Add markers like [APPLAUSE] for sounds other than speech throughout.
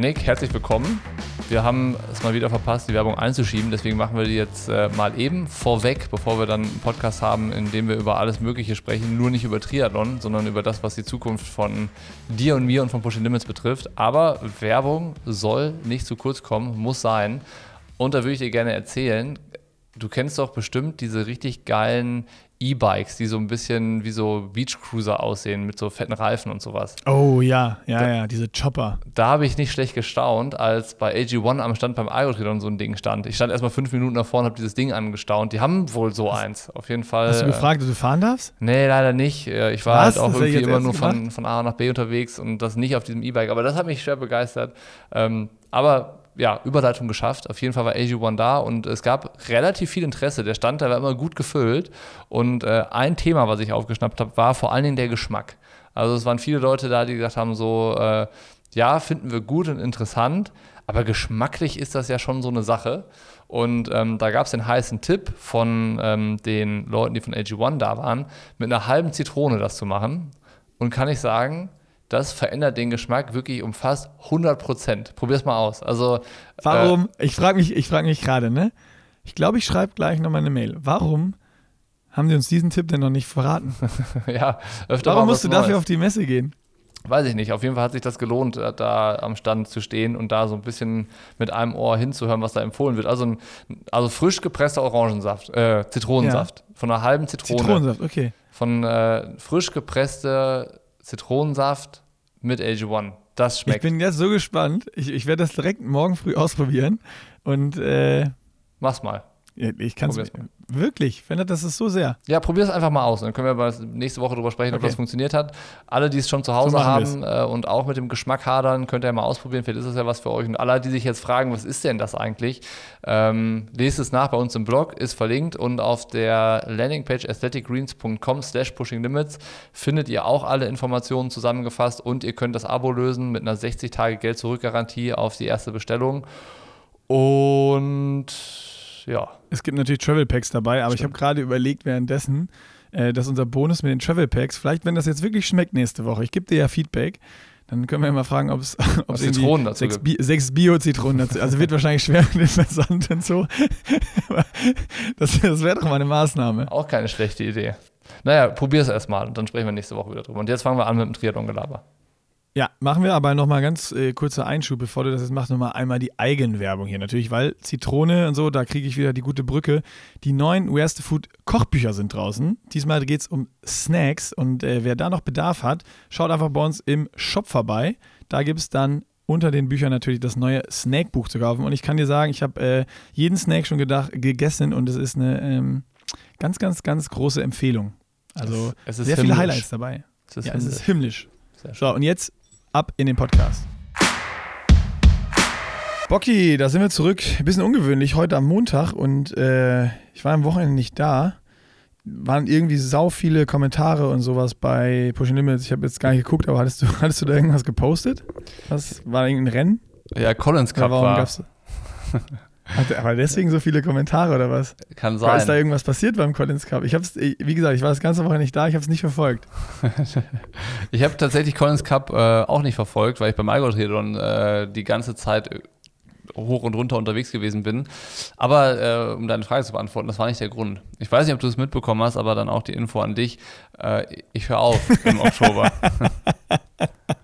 Nick, herzlich willkommen. Wir haben es mal wieder verpasst, die Werbung einzuschieben, deswegen machen wir die jetzt äh, mal eben vorweg, bevor wir dann einen Podcast haben, in dem wir über alles Mögliche sprechen, nur nicht über Triathlon, sondern über das, was die Zukunft von dir und mir und von Pushing Limits betrifft. Aber Werbung soll nicht zu kurz kommen, muss sein. Und da würde ich dir gerne erzählen, du kennst doch bestimmt diese richtig geilen E-Bikes, die so ein bisschen wie so Beachcruiser aussehen, mit so fetten Reifen und sowas. Oh ja, ja, da, ja, diese Chopper. Da habe ich nicht schlecht gestaunt, als bei AG1 am Stand beim Algotrion so ein Ding stand. Ich stand erstmal fünf Minuten davor und habe dieses Ding angestaunt. Die haben wohl so eins, auf jeden Fall. Hast du gefragt, ob du fahren darfst? Nee, leider nicht. Ich war Was? halt auch irgendwie immer nur von, von A nach B unterwegs und das nicht auf diesem E-Bike. Aber das hat mich schwer begeistert. Ähm, aber ja, Überleitung geschafft. Auf jeden Fall war AG1 da und es gab relativ viel Interesse. Der Stand, der war immer gut gefüllt. Und äh, ein Thema, was ich aufgeschnappt habe, war vor allen Dingen der Geschmack. Also es waren viele Leute da, die gesagt haben, so, äh, ja, finden wir gut und interessant, aber geschmacklich ist das ja schon so eine Sache. Und ähm, da gab es den heißen Tipp von ähm, den Leuten, die von AG1 da waren, mit einer halben Zitrone das zu machen. Und kann ich sagen, das verändert den Geschmack wirklich um fast 100 Prozent. Probier's mal aus. Also, Warum? Äh, ich frage mich, frag mich gerade, ne? Ich glaube, ich schreibe gleich nochmal eine Mail. Warum haben die uns diesen Tipp denn noch nicht verraten? [LAUGHS] ja, öfter Warum musst du dafür auf die Messe gehen? Weiß ich nicht. Auf jeden Fall hat sich das gelohnt, äh, da am Stand zu stehen und da so ein bisschen mit einem Ohr hinzuhören, was da empfohlen wird. Also, ein, also frisch gepresster Orangensaft, äh, Zitronensaft. Ja. Von einer halben Zitrone. Zitronensaft, okay. Von äh, frisch gepresster Zitronensaft mit AG1. Das schmeckt. Ich bin jetzt so gespannt. Ich, ich werde das direkt morgen früh [LAUGHS] ausprobieren. Und äh, mach's mal. Ich kann es wirklich, wenn das ist so sehr. Ja, probier es einfach mal aus. Dann können wir mal nächste Woche darüber sprechen, okay. ob das funktioniert hat. Alle, die es schon zu Hause so haben äh, und auch mit dem Geschmack hadern, könnt ihr mal ausprobieren. Vielleicht ist das ja was für euch. Und alle, die sich jetzt fragen, was ist denn das eigentlich? Ähm, lest es nach bei uns im Blog, ist verlinkt und auf der Landingpage aestheticgreens.com slash pushinglimits findet ihr auch alle Informationen zusammengefasst und ihr könnt das Abo lösen mit einer 60 Tage Geld-Zurück-Garantie auf die erste Bestellung. Und ja. Es gibt natürlich Travel Packs dabei, aber Stimmt. ich habe gerade überlegt währenddessen, äh, dass unser Bonus mit den Travel Packs, vielleicht wenn das jetzt wirklich schmeckt nächste Woche, ich gebe dir ja Feedback, dann können wir ja mal fragen, ob es [LAUGHS] Zitronen dazu sechs, Bi sechs Bio-Zitronen dazu. Also wird wahrscheinlich schwer mit dem Versand und so. [LAUGHS] das, das wäre doch mal eine Maßnahme. Auch keine schlechte Idee. Naja, probier es erstmal und dann sprechen wir nächste Woche wieder drüber. Und jetzt fangen wir an mit dem Triathlon-Gelaber. Ja, machen wir aber nochmal ganz äh, kurzer Einschub, bevor du das jetzt machst, nochmal einmal die Eigenwerbung hier natürlich, weil Zitrone und so, da kriege ich wieder die gute Brücke. Die neuen Where's the Food Kochbücher sind draußen. Diesmal geht es um Snacks und äh, wer da noch Bedarf hat, schaut einfach bei uns im Shop vorbei. Da gibt es dann unter den Büchern natürlich das neue Snackbuch zu kaufen. Und ich kann dir sagen, ich habe äh, jeden Snack schon gedacht, gegessen und es ist eine ähm, ganz, ganz, ganz große Empfehlung. Also es, es sehr himmlisch. viele Highlights dabei. Es ist ja, himmlisch. es ist himmlisch. So, und jetzt ab in den Podcast. Bocky, da sind wir zurück. Ein bisschen ungewöhnlich, heute am Montag und äh, ich war am Wochenende nicht da. Waren irgendwie sau viele Kommentare und sowas bei Pushing Limits. Ich habe jetzt gar nicht geguckt, aber hattest du, [LAUGHS] hattest du da irgendwas gepostet? Was war irgendein Rennen? Ja, Collins Cup warum war. Gab's, Hat, aber deswegen so viele Kommentare oder was? Kann sein. ist da irgendwas passiert beim Collins Cup? Ich habe es, wie gesagt, ich war das ganze Woche nicht da, ich habe es nicht verfolgt. [LAUGHS] ich habe tatsächlich Collins Cup äh, auch nicht verfolgt, weil ich beim Algotriathlon äh, die ganze Zeit hoch und runter unterwegs gewesen bin. Aber äh, um deine Frage zu beantworten, das war nicht der Grund. Ich weiß nicht, ob du es mitbekommen hast, aber dann auch die Info an dich. Äh, ich höre auf im [LAUGHS] Oktober. [LAUGHS]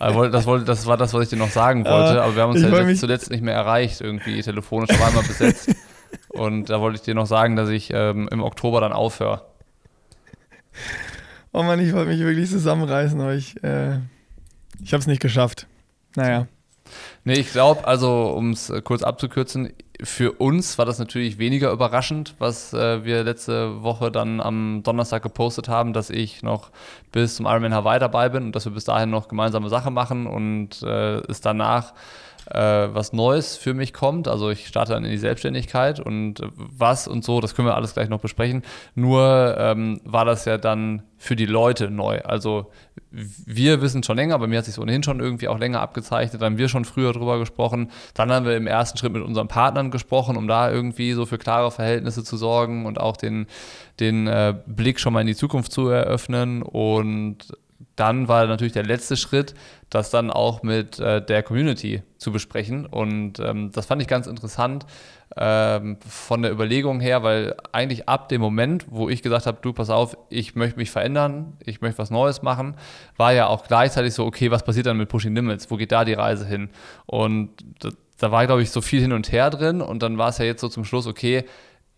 das, wollte, das war das, was ich dir noch sagen wollte, uh, aber wir haben uns ja zuletzt nicht mehr erreicht, irgendwie telefonisch, war einmal besetzt. [LAUGHS] Und da wollte ich dir noch sagen, dass ich ähm, im Oktober dann aufhöre. Oh Mann, ich wollte mich wirklich zusammenreißen, aber ich, äh, ich habe es nicht geschafft. Naja. Nee, ich glaube, also um es äh, kurz abzukürzen, für uns war das natürlich weniger überraschend, was äh, wir letzte Woche dann am Donnerstag gepostet haben, dass ich noch bis zum Ironman Hawaii dabei bin und dass wir bis dahin noch gemeinsame Sachen machen und äh, es danach äh, was Neues für mich kommt. Also ich starte dann in die Selbstständigkeit und was und so, das können wir alles gleich noch besprechen. Nur ähm, war das ja dann für die Leute neu. Also wir wissen schon länger, bei mir hat sich ohnehin schon irgendwie auch länger abgezeichnet, dann haben wir schon früher drüber gesprochen. Dann haben wir im ersten Schritt mit unseren Partnern gesprochen, um da irgendwie so für klare Verhältnisse zu sorgen und auch den, den äh, Blick schon mal in die Zukunft zu eröffnen. Und dann war natürlich der letzte Schritt, das dann auch mit äh, der Community zu besprechen. Und ähm, das fand ich ganz interessant ähm, von der Überlegung her, weil eigentlich ab dem Moment, wo ich gesagt habe, du pass auf, ich möchte mich verändern, ich möchte was Neues machen, war ja auch gleichzeitig so, okay, was passiert dann mit Pushing Limits? Wo geht da die Reise hin? Und da war, glaube ich, so viel hin und her drin. Und dann war es ja jetzt so zum Schluss, okay,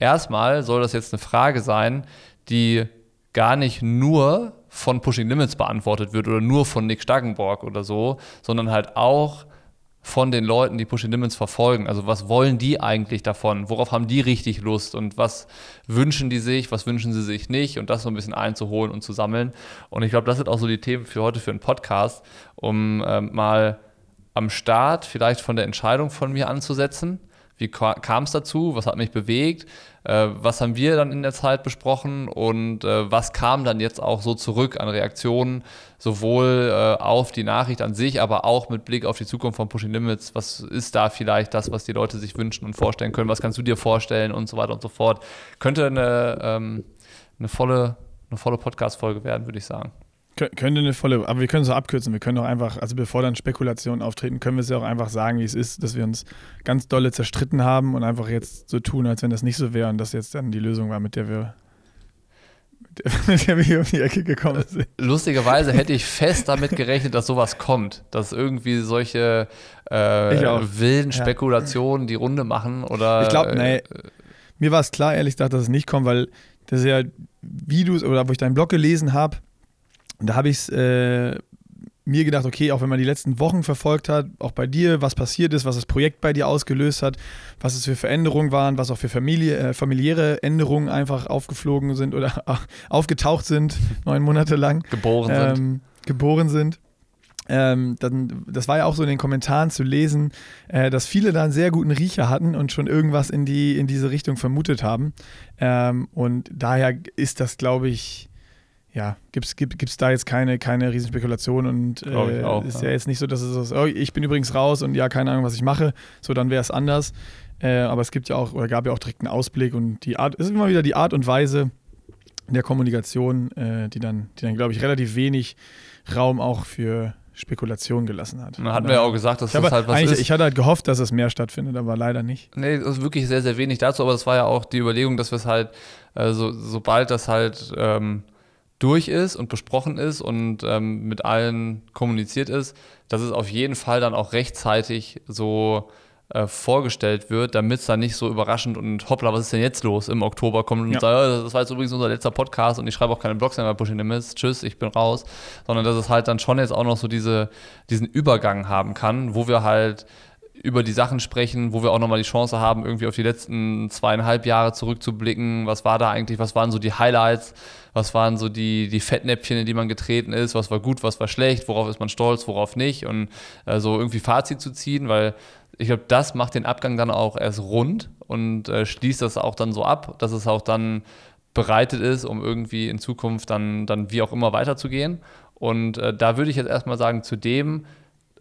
erstmal soll das jetzt eine Frage sein, die gar nicht nur von Pushing Limits beantwortet wird oder nur von Nick Staggenborg oder so, sondern halt auch von den Leuten, die Pushing Limits verfolgen. Also was wollen die eigentlich davon? Worauf haben die richtig Lust? Und was wünschen die sich? Was wünschen sie sich nicht? Und das so ein bisschen einzuholen und zu sammeln. Und ich glaube, das sind auch so die Themen für heute für einen Podcast, um ähm, mal am Start vielleicht von der Entscheidung von mir anzusetzen wie kam es dazu? Was hat mich bewegt? Äh, was haben wir dann in der Zeit besprochen? Und äh, was kam dann jetzt auch so zurück an Reaktionen, sowohl äh, auf die Nachricht an sich, aber auch mit Blick auf die Zukunft von Pushing Limits? Was ist da vielleicht das, was die Leute sich wünschen und vorstellen können? Was kannst du dir vorstellen und so weiter und so fort? Könnte eine, ähm, eine volle, eine volle Podcast-Folge werden, würde ich sagen. Könnte eine volle, aber wir können es auch abkürzen. Wir können auch einfach, also bevor dann Spekulationen auftreten, können wir es ja auch einfach sagen, wie es ist, dass wir uns ganz dolle zerstritten haben und einfach jetzt so tun, als wenn das nicht so wäre und das jetzt dann die Lösung war, mit der wir mit der [LAUGHS] wir hier um die Ecke gekommen sind. Lustigerweise hätte ich fest damit gerechnet, dass sowas kommt, dass irgendwie solche äh, wilden Spekulationen ja. die Runde machen oder. Ich glaube, nee, äh, mir war es klar, ehrlich gesagt, dass es nicht kommt, weil das ist ja Videos oder wo ich deinen Blog gelesen habe, und da habe ich es äh, mir gedacht, okay, auch wenn man die letzten Wochen verfolgt hat, auch bei dir, was passiert ist, was das Projekt bei dir ausgelöst hat, was es für Veränderungen waren, was auch für Familie, äh, familiäre Änderungen einfach aufgeflogen sind oder [LAUGHS] äh, aufgetaucht sind, [LAUGHS] neun Monate lang. Geboren ähm, sind. Geboren sind. Ähm, dann, das war ja auch so in den Kommentaren zu lesen, äh, dass viele da einen sehr guten Riecher hatten und schon irgendwas in, die, in diese Richtung vermutet haben. Ähm, und daher ist das, glaube ich, ja, gibt es gibt's da jetzt keine, keine Riesenspekulation und äh, auch, ist ja. ja. jetzt nicht so, dass es so, oh, ich bin übrigens raus und ja, keine Ahnung, was ich mache, so dann wäre es anders. Äh, aber es gibt ja auch, oder gab ja auch direkt einen Ausblick und die Art, es ist immer wieder die Art und Weise der Kommunikation, äh, die dann, die dann, glaube ich, relativ wenig Raum auch für Spekulation gelassen hat. Da hatten wir ja auch gesagt, dass das halt was ist. Ich hatte halt gehofft, dass es mehr stattfindet, aber leider nicht. Nee, das ist wirklich sehr, sehr wenig dazu, aber es war ja auch die Überlegung, dass wir es halt, äh, so, sobald das halt ähm, durch ist und besprochen ist und ähm, mit allen kommuniziert ist, dass es auf jeden Fall dann auch rechtzeitig so äh, vorgestellt wird, damit es dann nicht so überraschend und hoppla, was ist denn jetzt los? Im Oktober kommt und ja. sagt, das war jetzt übrigens unser letzter Podcast und ich schreibe auch keine Blogs mehr bei Pushing the Mist, tschüss, ich bin raus, sondern dass es halt dann schon jetzt auch noch so diese, diesen Übergang haben kann, wo wir halt über die Sachen sprechen, wo wir auch nochmal die Chance haben, irgendwie auf die letzten zweieinhalb Jahre zurückzublicken. Was war da eigentlich, was waren so die Highlights, was waren so die, die Fettnäpfchen, in die man getreten ist, was war gut, was war schlecht, worauf ist man stolz, worauf nicht und äh, so irgendwie Fazit zu ziehen, weil ich glaube, das macht den Abgang dann auch erst rund und äh, schließt das auch dann so ab, dass es auch dann bereitet ist, um irgendwie in Zukunft dann, dann wie auch immer weiterzugehen. Und äh, da würde ich jetzt erstmal sagen, zu dem,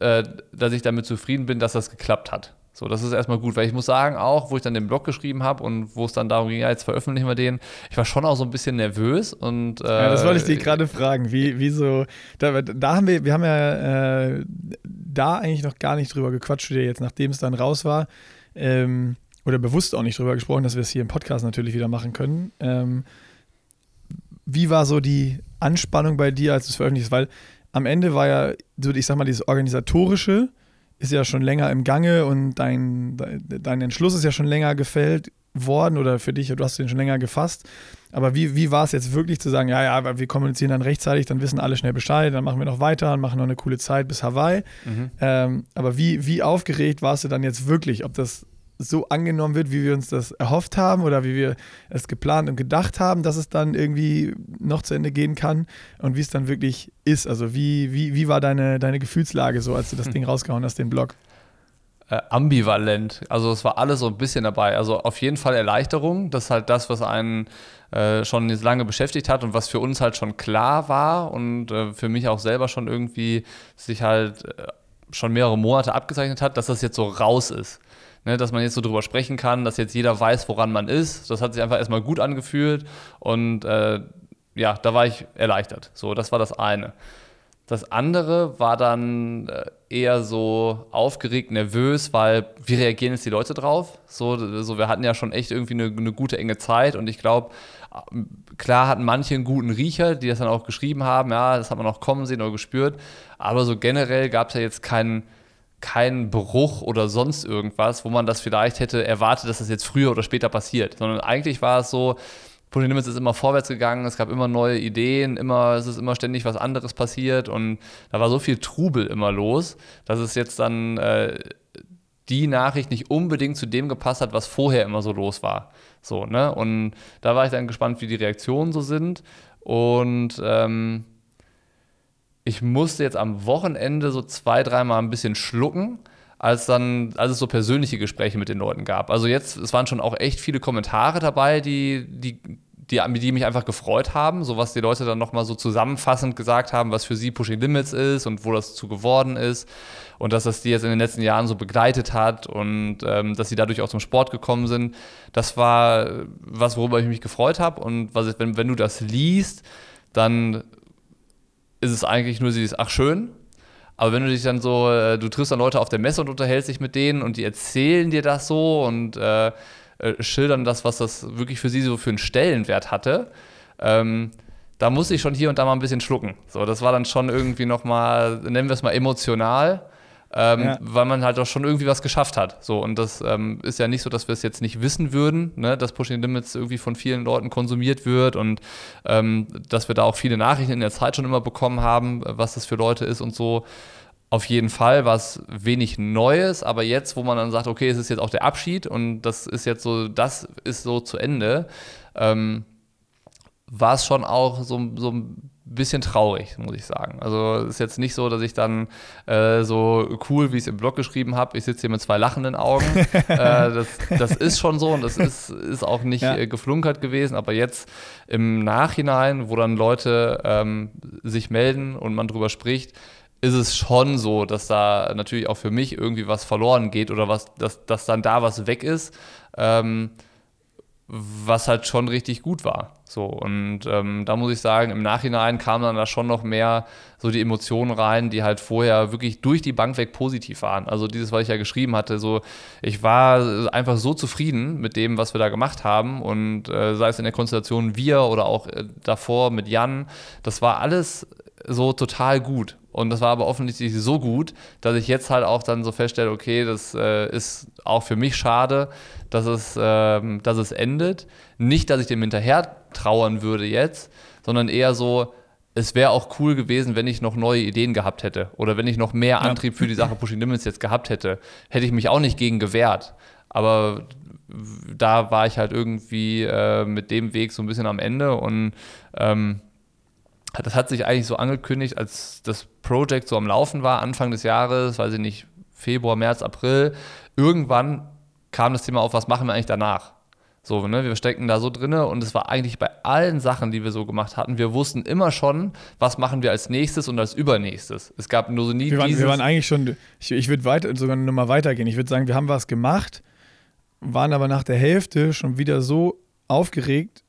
äh, dass ich damit zufrieden bin, dass das geklappt hat. So, das ist erstmal gut, weil ich muss sagen, auch wo ich dann den Blog geschrieben habe und wo es dann darum ging, ja, jetzt veröffentlichen wir den, ich war schon auch so ein bisschen nervös und. Äh, ja, das wollte ich dir gerade fragen. Wie, wie so, da, da haben wir, wir haben ja äh, da eigentlich noch gar nicht drüber gequatscht, wie jetzt, nachdem es dann raus war. Ähm, oder bewusst auch nicht drüber gesprochen, dass wir es hier im Podcast natürlich wieder machen können. Ähm, wie war so die Anspannung bei dir, als du es veröffentlicht hast? Weil am Ende war ja, so ich sag mal, dieses organisatorische ist ja schon länger im Gange und dein, dein Entschluss ist ja schon länger gefällt worden oder für dich, du hast den schon länger gefasst. Aber wie, wie war es jetzt wirklich zu sagen, ja, ja, wir kommunizieren dann rechtzeitig, dann wissen alle schnell Bescheid, dann machen wir noch weiter und machen noch eine coole Zeit bis Hawaii. Mhm. Ähm, aber wie, wie aufgeregt warst du dann jetzt wirklich, ob das so angenommen wird, wie wir uns das erhofft haben oder wie wir es geplant und gedacht haben, dass es dann irgendwie noch zu Ende gehen kann und wie es dann wirklich ist. Also wie, wie, wie war deine, deine Gefühlslage so, als du das hm. Ding rausgehauen hast, den Blog? Äh, ambivalent. Also es war alles so ein bisschen dabei. Also auf jeden Fall Erleichterung. Das ist halt das, was einen äh, schon lange beschäftigt hat und was für uns halt schon klar war und äh, für mich auch selber schon irgendwie sich halt äh, schon mehrere Monate abgezeichnet hat, dass das jetzt so raus ist ne, dass man jetzt so drüber sprechen kann, dass jetzt jeder weiß, woran man ist. Das hat sich einfach erstmal gut angefühlt und äh, ja, da war ich erleichtert. So, das war das eine. Das andere war dann äh, eher so aufgeregt, nervös, weil wie reagieren jetzt die Leute drauf? So, so wir hatten ja schon echt irgendwie eine, eine gute enge Zeit und ich glaube, klar hatten manche einen guten Riecher, die das dann auch geschrieben haben, ja, das hat man auch kommen sehen oder gespürt, aber so generell gab es ja jetzt keinen kein Bruch oder sonst irgendwas, wo man das vielleicht hätte erwartet, dass das jetzt früher oder später passiert, sondern eigentlich war es so, Pony Limits ist immer vorwärts gegangen, es gab immer neue Ideen, immer, es ist immer ständig was anderes passiert und da war so viel Trubel immer los, dass es jetzt dann äh, die Nachricht nicht unbedingt zu dem gepasst hat, was vorher immer so los war. So, ne? Und da war ich dann gespannt, wie die Reaktionen so sind. Und ähm, ich musste jetzt am Wochenende so zwei, dreimal ein bisschen schlucken, als dann, als es so persönliche Gespräche mit den Leuten gab. Also jetzt, es waren schon auch echt viele Kommentare dabei, die, die, die, die mich einfach gefreut haben, so was die Leute dann nochmal so zusammenfassend gesagt haben, was für sie Pushing Limits ist und wo das zu geworden ist und dass das die jetzt in den letzten Jahren so begleitet hat und ähm, dass sie dadurch auch zum Sport gekommen sind. Das war was, worüber ich mich gefreut habe und was, wenn, wenn du das liest, dann ist es eigentlich nur dieses, ach schön. Aber wenn du dich dann so, äh, du triffst dann Leute auf der Messe und unterhältst dich mit denen und die erzählen dir das so und äh, äh, schildern das, was das wirklich für sie so für einen Stellenwert hatte, ähm, da muss ich schon hier und da mal ein bisschen schlucken. So, das war dann schon irgendwie nochmal, nennen wir es mal emotional ähm, ja. weil man halt auch schon irgendwie was geschafft hat. So, und das ähm, ist ja nicht so, dass wir es jetzt nicht wissen würden, ne, dass Pushing Limits irgendwie von vielen Leuten konsumiert wird und ähm, dass wir da auch viele Nachrichten in der Zeit schon immer bekommen haben, was das für Leute ist und so. Auf jeden Fall war es wenig Neues, aber jetzt, wo man dann sagt, okay, es ist jetzt auch der Abschied und das ist jetzt so, das ist so zu Ende, ähm, war es schon auch so, so ein bisschen traurig, muss ich sagen. Also es ist jetzt nicht so, dass ich dann äh, so cool, wie ich es im Blog geschrieben habe, ich sitze hier mit zwei lachenden Augen. [LAUGHS] äh, das, das, ist schon so und das [LAUGHS] ist, ist auch nicht ja. äh, geflunkert gewesen, aber jetzt im Nachhinein, wo dann Leute ähm, sich melden und man drüber spricht, ist es schon so, dass da natürlich auch für mich irgendwie was verloren geht oder was, dass, dass dann da was weg ist. Ähm, was halt schon richtig gut war. So, und ähm, da muss ich sagen, im Nachhinein kam dann da schon noch mehr so die Emotionen rein, die halt vorher wirklich durch die Bank weg positiv waren. Also dieses, was ich ja geschrieben hatte, so, ich war einfach so zufrieden mit dem, was wir da gemacht haben und äh, sei es in der Konstellation wir oder auch äh, davor mit Jan, das war alles so total gut. Und das war aber offensichtlich so gut, dass ich jetzt halt auch dann so feststelle, okay, das äh, ist auch für mich schade, dass es, äh, dass es endet. Nicht, dass ich dem hinterher trauern würde jetzt, sondern eher so, es wäre auch cool gewesen, wenn ich noch neue Ideen gehabt hätte oder wenn ich noch mehr ja. Antrieb für die Sache Pushing Limits jetzt gehabt hätte. Hätte ich mich auch nicht gegen gewehrt. Aber da war ich halt irgendwie äh, mit dem Weg so ein bisschen am Ende und ähm, das hat sich eigentlich so angekündigt, als das Projekt so am Laufen war, Anfang des Jahres, weiß ich nicht, Februar, März, April. Irgendwann kam das Thema auf, was machen wir eigentlich danach? So, ne, wir stecken da so drinne und es war eigentlich bei allen Sachen, die wir so gemacht hatten, wir wussten immer schon, was machen wir als nächstes und als übernächstes. Es gab nur so nie wir waren, wir waren eigentlich schon, ich, ich würde weiter, sogar eine Nummer weitergehen. Ich würde sagen, wir haben was gemacht, waren aber nach der Hälfte schon wieder so aufgeregt,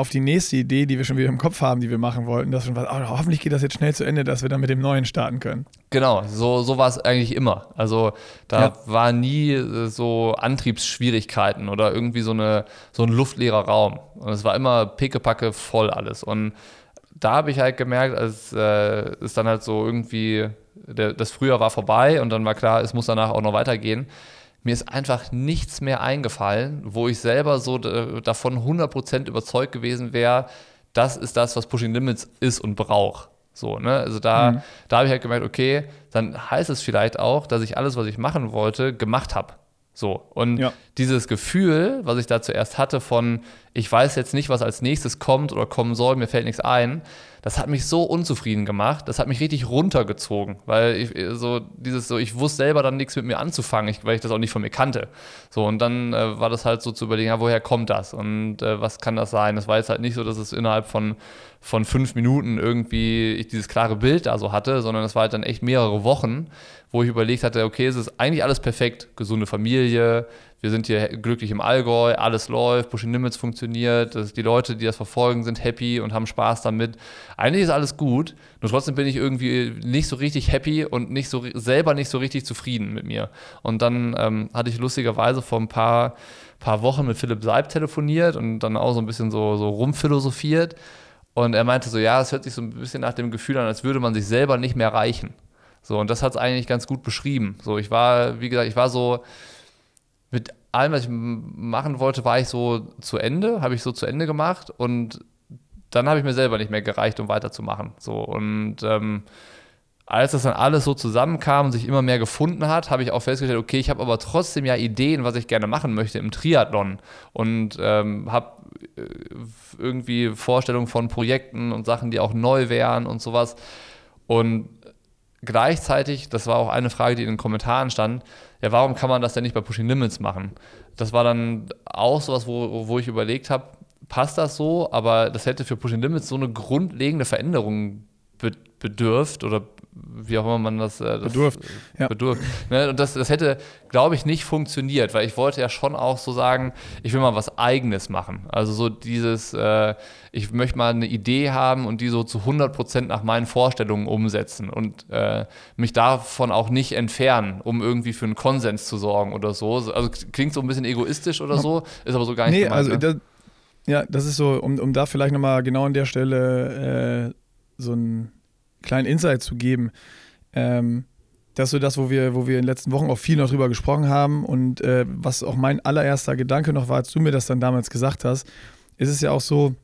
auf die nächste Idee, die wir schon wieder im Kopf haben, die wir machen wollten, dass schon was, oh, hoffentlich geht das jetzt schnell zu Ende, dass wir dann mit dem Neuen starten können. Genau, so, so war es eigentlich immer. Also da ja. war nie äh, so Antriebsschwierigkeiten oder irgendwie so, eine, so ein luftleerer Raum. Und es war immer pickepacke voll alles. Und da habe ich halt gemerkt, als äh, es dann halt so irgendwie, der, das Frühjahr war vorbei und dann war klar, es muss danach auch noch weitergehen mir ist einfach nichts mehr eingefallen, wo ich selber so davon 100% überzeugt gewesen wäre, das ist das, was Pushing Limits ist und braucht. So, ne? Also da, mhm. da habe ich halt gemerkt, okay, dann heißt es vielleicht auch, dass ich alles, was ich machen wollte, gemacht habe. So. Und ja. dieses Gefühl, was ich da zuerst hatte von, ich weiß jetzt nicht, was als nächstes kommt oder kommen soll, mir fällt nichts ein, das hat mich so unzufrieden gemacht, das hat mich richtig runtergezogen, weil ich so dieses so, ich wusste selber dann nichts mit mir anzufangen, ich, weil ich das auch nicht von mir kannte. So, und dann äh, war das halt so zu überlegen, ja, woher kommt das und äh, was kann das sein? Das war jetzt halt nicht so, dass es innerhalb von, von fünf Minuten irgendwie ich dieses klare Bild da so hatte, sondern es war halt dann echt mehrere Wochen, wo ich überlegt hatte, okay, es ist eigentlich alles perfekt, gesunde Familie, wir sind hier glücklich im Allgäu, alles läuft, Pushing Limits funktioniert, die Leute, die das verfolgen, sind happy und haben Spaß damit. Eigentlich ist alles gut, nur trotzdem bin ich irgendwie nicht so richtig happy und nicht so selber nicht so richtig zufrieden mit mir. Und dann ähm, hatte ich lustigerweise vor ein paar, paar Wochen mit Philipp Seib telefoniert und dann auch so ein bisschen so, so rumphilosophiert. Und er meinte so, ja, es hört sich so ein bisschen nach dem Gefühl an, als würde man sich selber nicht mehr reichen. So, und das hat es eigentlich ganz gut beschrieben. So, ich war, wie gesagt, ich war so, mit allem, was ich machen wollte, war ich so zu Ende, habe ich so zu Ende gemacht und dann habe ich mir selber nicht mehr gereicht, um weiterzumachen. So und ähm, als das dann alles so zusammenkam und sich immer mehr gefunden hat, habe ich auch festgestellt, okay, ich habe aber trotzdem ja Ideen, was ich gerne machen möchte im Triathlon und ähm, habe äh, irgendwie Vorstellungen von Projekten und Sachen, die auch neu wären und sowas. Und gleichzeitig, das war auch eine Frage, die in den Kommentaren stand, ja, warum kann man das denn nicht bei Pushing Limits machen? Das war dann auch sowas, wo, wo ich überlegt habe, passt das so, aber das hätte für Pushing Limits so eine grundlegende Veränderung bedürft oder wie auch immer man das, äh, das bedurft. Ja. bedurft. Ne? Und das, das hätte, glaube ich, nicht funktioniert, weil ich wollte ja schon auch so sagen, ich will mal was Eigenes machen. Also so dieses, äh, ich möchte mal eine Idee haben und die so zu 100 Prozent nach meinen Vorstellungen umsetzen und äh, mich davon auch nicht entfernen, um irgendwie für einen Konsens zu sorgen oder so. Also klingt so ein bisschen egoistisch oder so, ist aber so gar nicht nee, gemeint, also ne? das, ja, das ist so, um, um da vielleicht nochmal genau an der Stelle äh, so ein kleinen Insight zu geben. Ähm, das ist so das, wo wir, wo wir in den letzten Wochen auch viel noch drüber gesprochen haben und äh, was auch mein allererster Gedanke noch war, als du mir das dann damals gesagt hast, ist es ja auch so,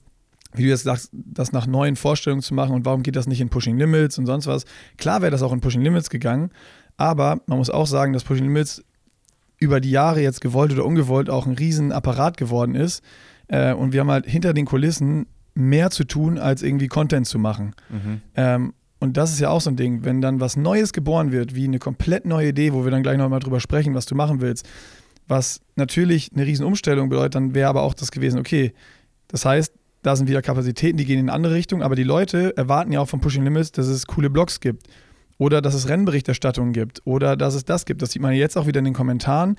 wie du jetzt sagst, das nach neuen Vorstellungen zu machen und warum geht das nicht in Pushing Limits und sonst was. Klar wäre das auch in Pushing Limits gegangen, aber man muss auch sagen, dass Pushing Limits über die Jahre jetzt gewollt oder ungewollt auch ein Riesenapparat geworden ist. Äh, und wir haben halt hinter den Kulissen mehr zu tun, als irgendwie Content zu machen. Mhm. Ähm, und das ist ja auch so ein Ding, wenn dann was Neues geboren wird, wie eine komplett neue Idee, wo wir dann gleich nochmal drüber sprechen, was du machen willst, was natürlich eine Riesenumstellung bedeutet, dann wäre aber auch das gewesen, okay, das heißt, da sind wieder Kapazitäten, die gehen in eine andere Richtung, aber die Leute erwarten ja auch von Pushing Limits, dass es coole Blogs gibt oder dass es Rennberichterstattungen gibt oder dass es das gibt. Das sieht man jetzt auch wieder in den Kommentaren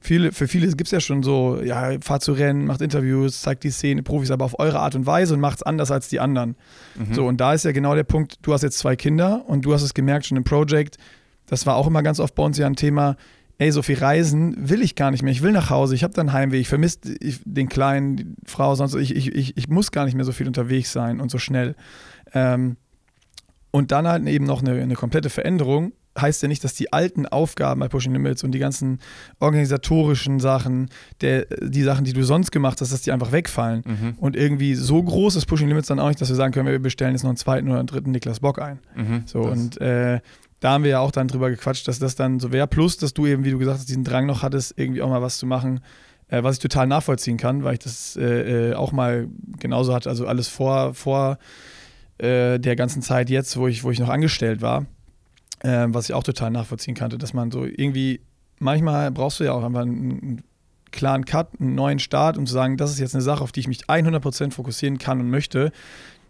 viele, für viele gibt es ja schon so, ja, fahrt zu Rennen, macht Interviews, zeigt die Szene, Profis, aber auf eure Art und Weise und macht es anders als die anderen. Mhm. So, und da ist ja genau der Punkt, du hast jetzt zwei Kinder und du hast es gemerkt schon im Project, das war auch immer ganz oft bei uns ja ein Thema, ey, so viel reisen will ich gar nicht mehr. Ich will nach Hause, ich habe dann Heimweh, ich vermisse den kleinen, die Frau, sonst ich, ich, ich, ich muss gar nicht mehr so viel unterwegs sein und so schnell. Ähm, und dann halt eben noch eine, eine komplette Veränderung heißt ja nicht, dass die alten Aufgaben bei Pushing Limits und die ganzen organisatorischen Sachen, der, die Sachen, die du sonst gemacht hast, dass die einfach wegfallen. Mhm. Und irgendwie so groß ist Pushing Limits dann auch nicht, dass wir sagen können, wir bestellen jetzt noch einen zweiten oder einen dritten Niklas Bock ein. Mhm, so und äh, da haben wir ja auch dann drüber gequatscht, dass das dann so wäre. Plus, dass du eben, wie du gesagt hast, diesen Drang noch hattest, irgendwie auch mal was zu machen, äh, was ich total nachvollziehen kann, weil ich das äh, äh auch mal genauso hatte. Also alles vor, vor äh, der ganzen Zeit jetzt, wo ich, wo ich noch angestellt war äh, was ich auch total nachvollziehen kannte, dass man so irgendwie, manchmal brauchst du ja auch einfach einen, klaren Cut, einen neuen Start, um zu sagen, das ist jetzt eine Sache, auf die ich mich 100% fokussieren kann und möchte.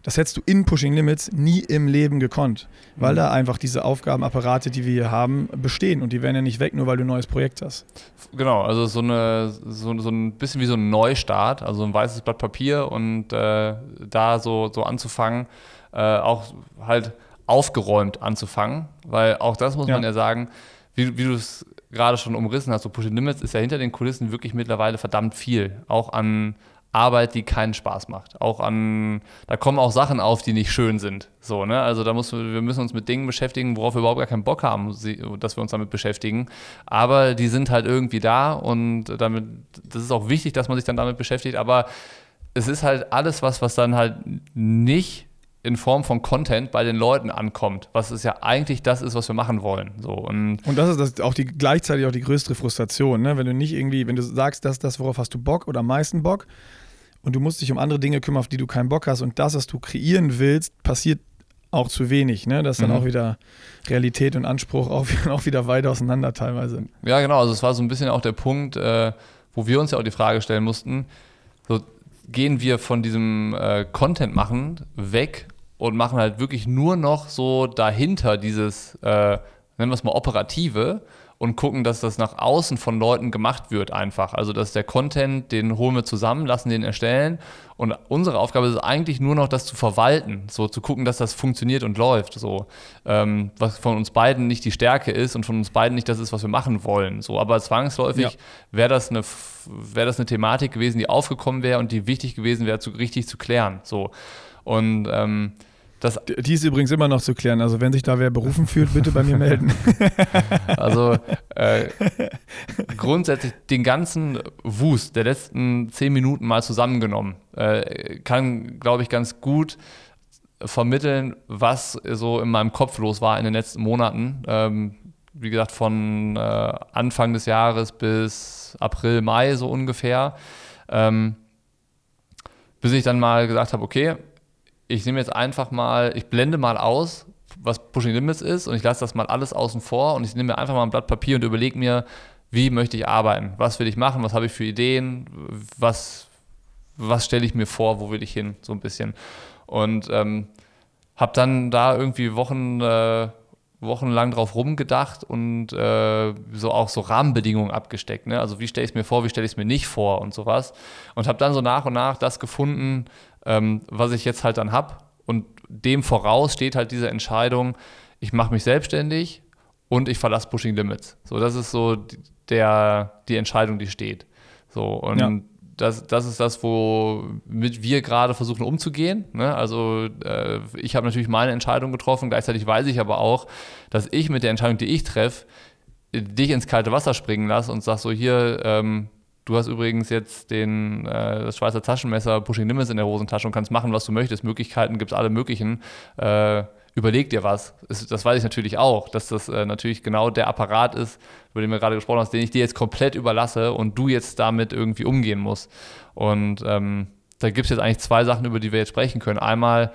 Das hättest du in Pushing Limits nie im Leben gekonnt, weil mhm. da einfach diese Aufgabenapparate, die wir hier haben, bestehen und die werden ja nicht weg, nur weil du ein neues Projekt hast. Genau, also so, eine, so, so ein bisschen wie so ein Neustart, also ein weißes Blatt Papier und äh, da so, so anzufangen, äh, auch halt aufgeräumt anzufangen, weil auch das muss ja. man ja. sagen, wie, wie du es gerade schon umrissen hast, so Push Limits ist ja hinter den Kulissen wirklich mittlerweile verdammt viel, auch an Arbeit, die keinen Spaß macht, auch an, da kommen auch Sachen auf, die nicht schön sind, so, ne, also da muss, wir müssen uns mit Dingen beschäftigen, worauf wir überhaupt gar keinen Bock haben, dass wir uns damit beschäftigen, aber die sind halt irgendwie da und damit, das ist auch wichtig, dass man sich dann damit beschäftigt, aber es ist halt alles was, was dann halt nicht in Form von Content bei den Leuten ankommt, was es ja eigentlich das ist, was wir machen wollen. So, und, und das ist das auch die, gleichzeitig auch die größere Frustration, ne? wenn du nicht irgendwie, wenn du sagst, das das, worauf hast du Bock oder am meisten Bock und du musst dich um andere Dinge kümmern, auf die du keinen Bock hast und das, was du kreieren willst, passiert auch zu wenig. Ne? Das ist dann mhm. auch wieder Realität und Anspruch auch, [LAUGHS] auch wieder weit auseinander teilweise. Ja, genau. Also es war so ein bisschen auch der Punkt, äh, wo wir uns ja auch die Frage stellen mussten, so, gehen wir von diesem äh, Content machen weg und machen halt wirklich nur noch so dahinter dieses, äh, nennen wir es mal operative und gucken, dass das nach außen von Leuten gemacht wird einfach. Also dass der Content, den holen wir zusammen, lassen den erstellen und unsere Aufgabe ist eigentlich nur noch, das zu verwalten, so zu gucken, dass das funktioniert und läuft, so ähm, was von uns beiden nicht die Stärke ist und von uns beiden nicht das ist, was wir machen wollen. So, aber zwangsläufig ja. wäre das eine wäre das eine Thematik gewesen, die aufgekommen wäre und die wichtig gewesen wäre, zu, richtig zu klären. So und ähm, das die ist übrigens immer noch zu klären. Also wenn sich da wer berufen fühlt, bitte bei mir melden. [LAUGHS] Also äh, [LAUGHS] grundsätzlich den ganzen Wust der letzten zehn Minuten mal zusammengenommen, äh, kann, glaube ich, ganz gut vermitteln, was so in meinem Kopf los war in den letzten Monaten. Ähm, wie gesagt, von äh, Anfang des Jahres bis April, Mai so ungefähr. Ähm, bis ich dann mal gesagt habe, okay, ich nehme jetzt einfach mal, ich blende mal aus, was Pushing Limits ist und ich lasse das mal alles außen vor und ich nehme mir einfach mal ein Blatt Papier und überlege mir, wie möchte ich arbeiten, was will ich machen, was habe ich für Ideen, was, was stelle ich mir vor, wo will ich hin, so ein bisschen. Und ähm, habe dann da irgendwie Wochen, äh, wochenlang drauf rumgedacht und äh, so auch so Rahmenbedingungen abgesteckt. Ne? Also wie stelle ich es mir vor, wie stelle ich es mir nicht vor und sowas. Und habe dann so nach und nach das gefunden, ähm, was ich jetzt halt dann habe. Und dem voraus steht halt diese Entscheidung, ich mache mich selbstständig und ich verlasse Pushing Limits. So, das ist so der, die Entscheidung, die steht. So, und ja. das, das ist das, womit wir gerade versuchen umzugehen. Ne? Also äh, ich habe natürlich meine Entscheidung getroffen, gleichzeitig weiß ich aber auch, dass ich mit der Entscheidung, die ich treffe, dich ins kalte Wasser springen lasse und sag so, hier, ähm, Du hast übrigens jetzt den, äh, das Schweizer Taschenmesser Pushing Limits in der Hosentasche und kannst machen, was du möchtest. Möglichkeiten gibt es alle möglichen. Äh, überleg dir was. Das weiß ich natürlich auch, dass das äh, natürlich genau der Apparat ist, über den wir gerade gesprochen haben, den ich dir jetzt komplett überlasse und du jetzt damit irgendwie umgehen musst. Und ähm, da gibt es jetzt eigentlich zwei Sachen, über die wir jetzt sprechen können. Einmal,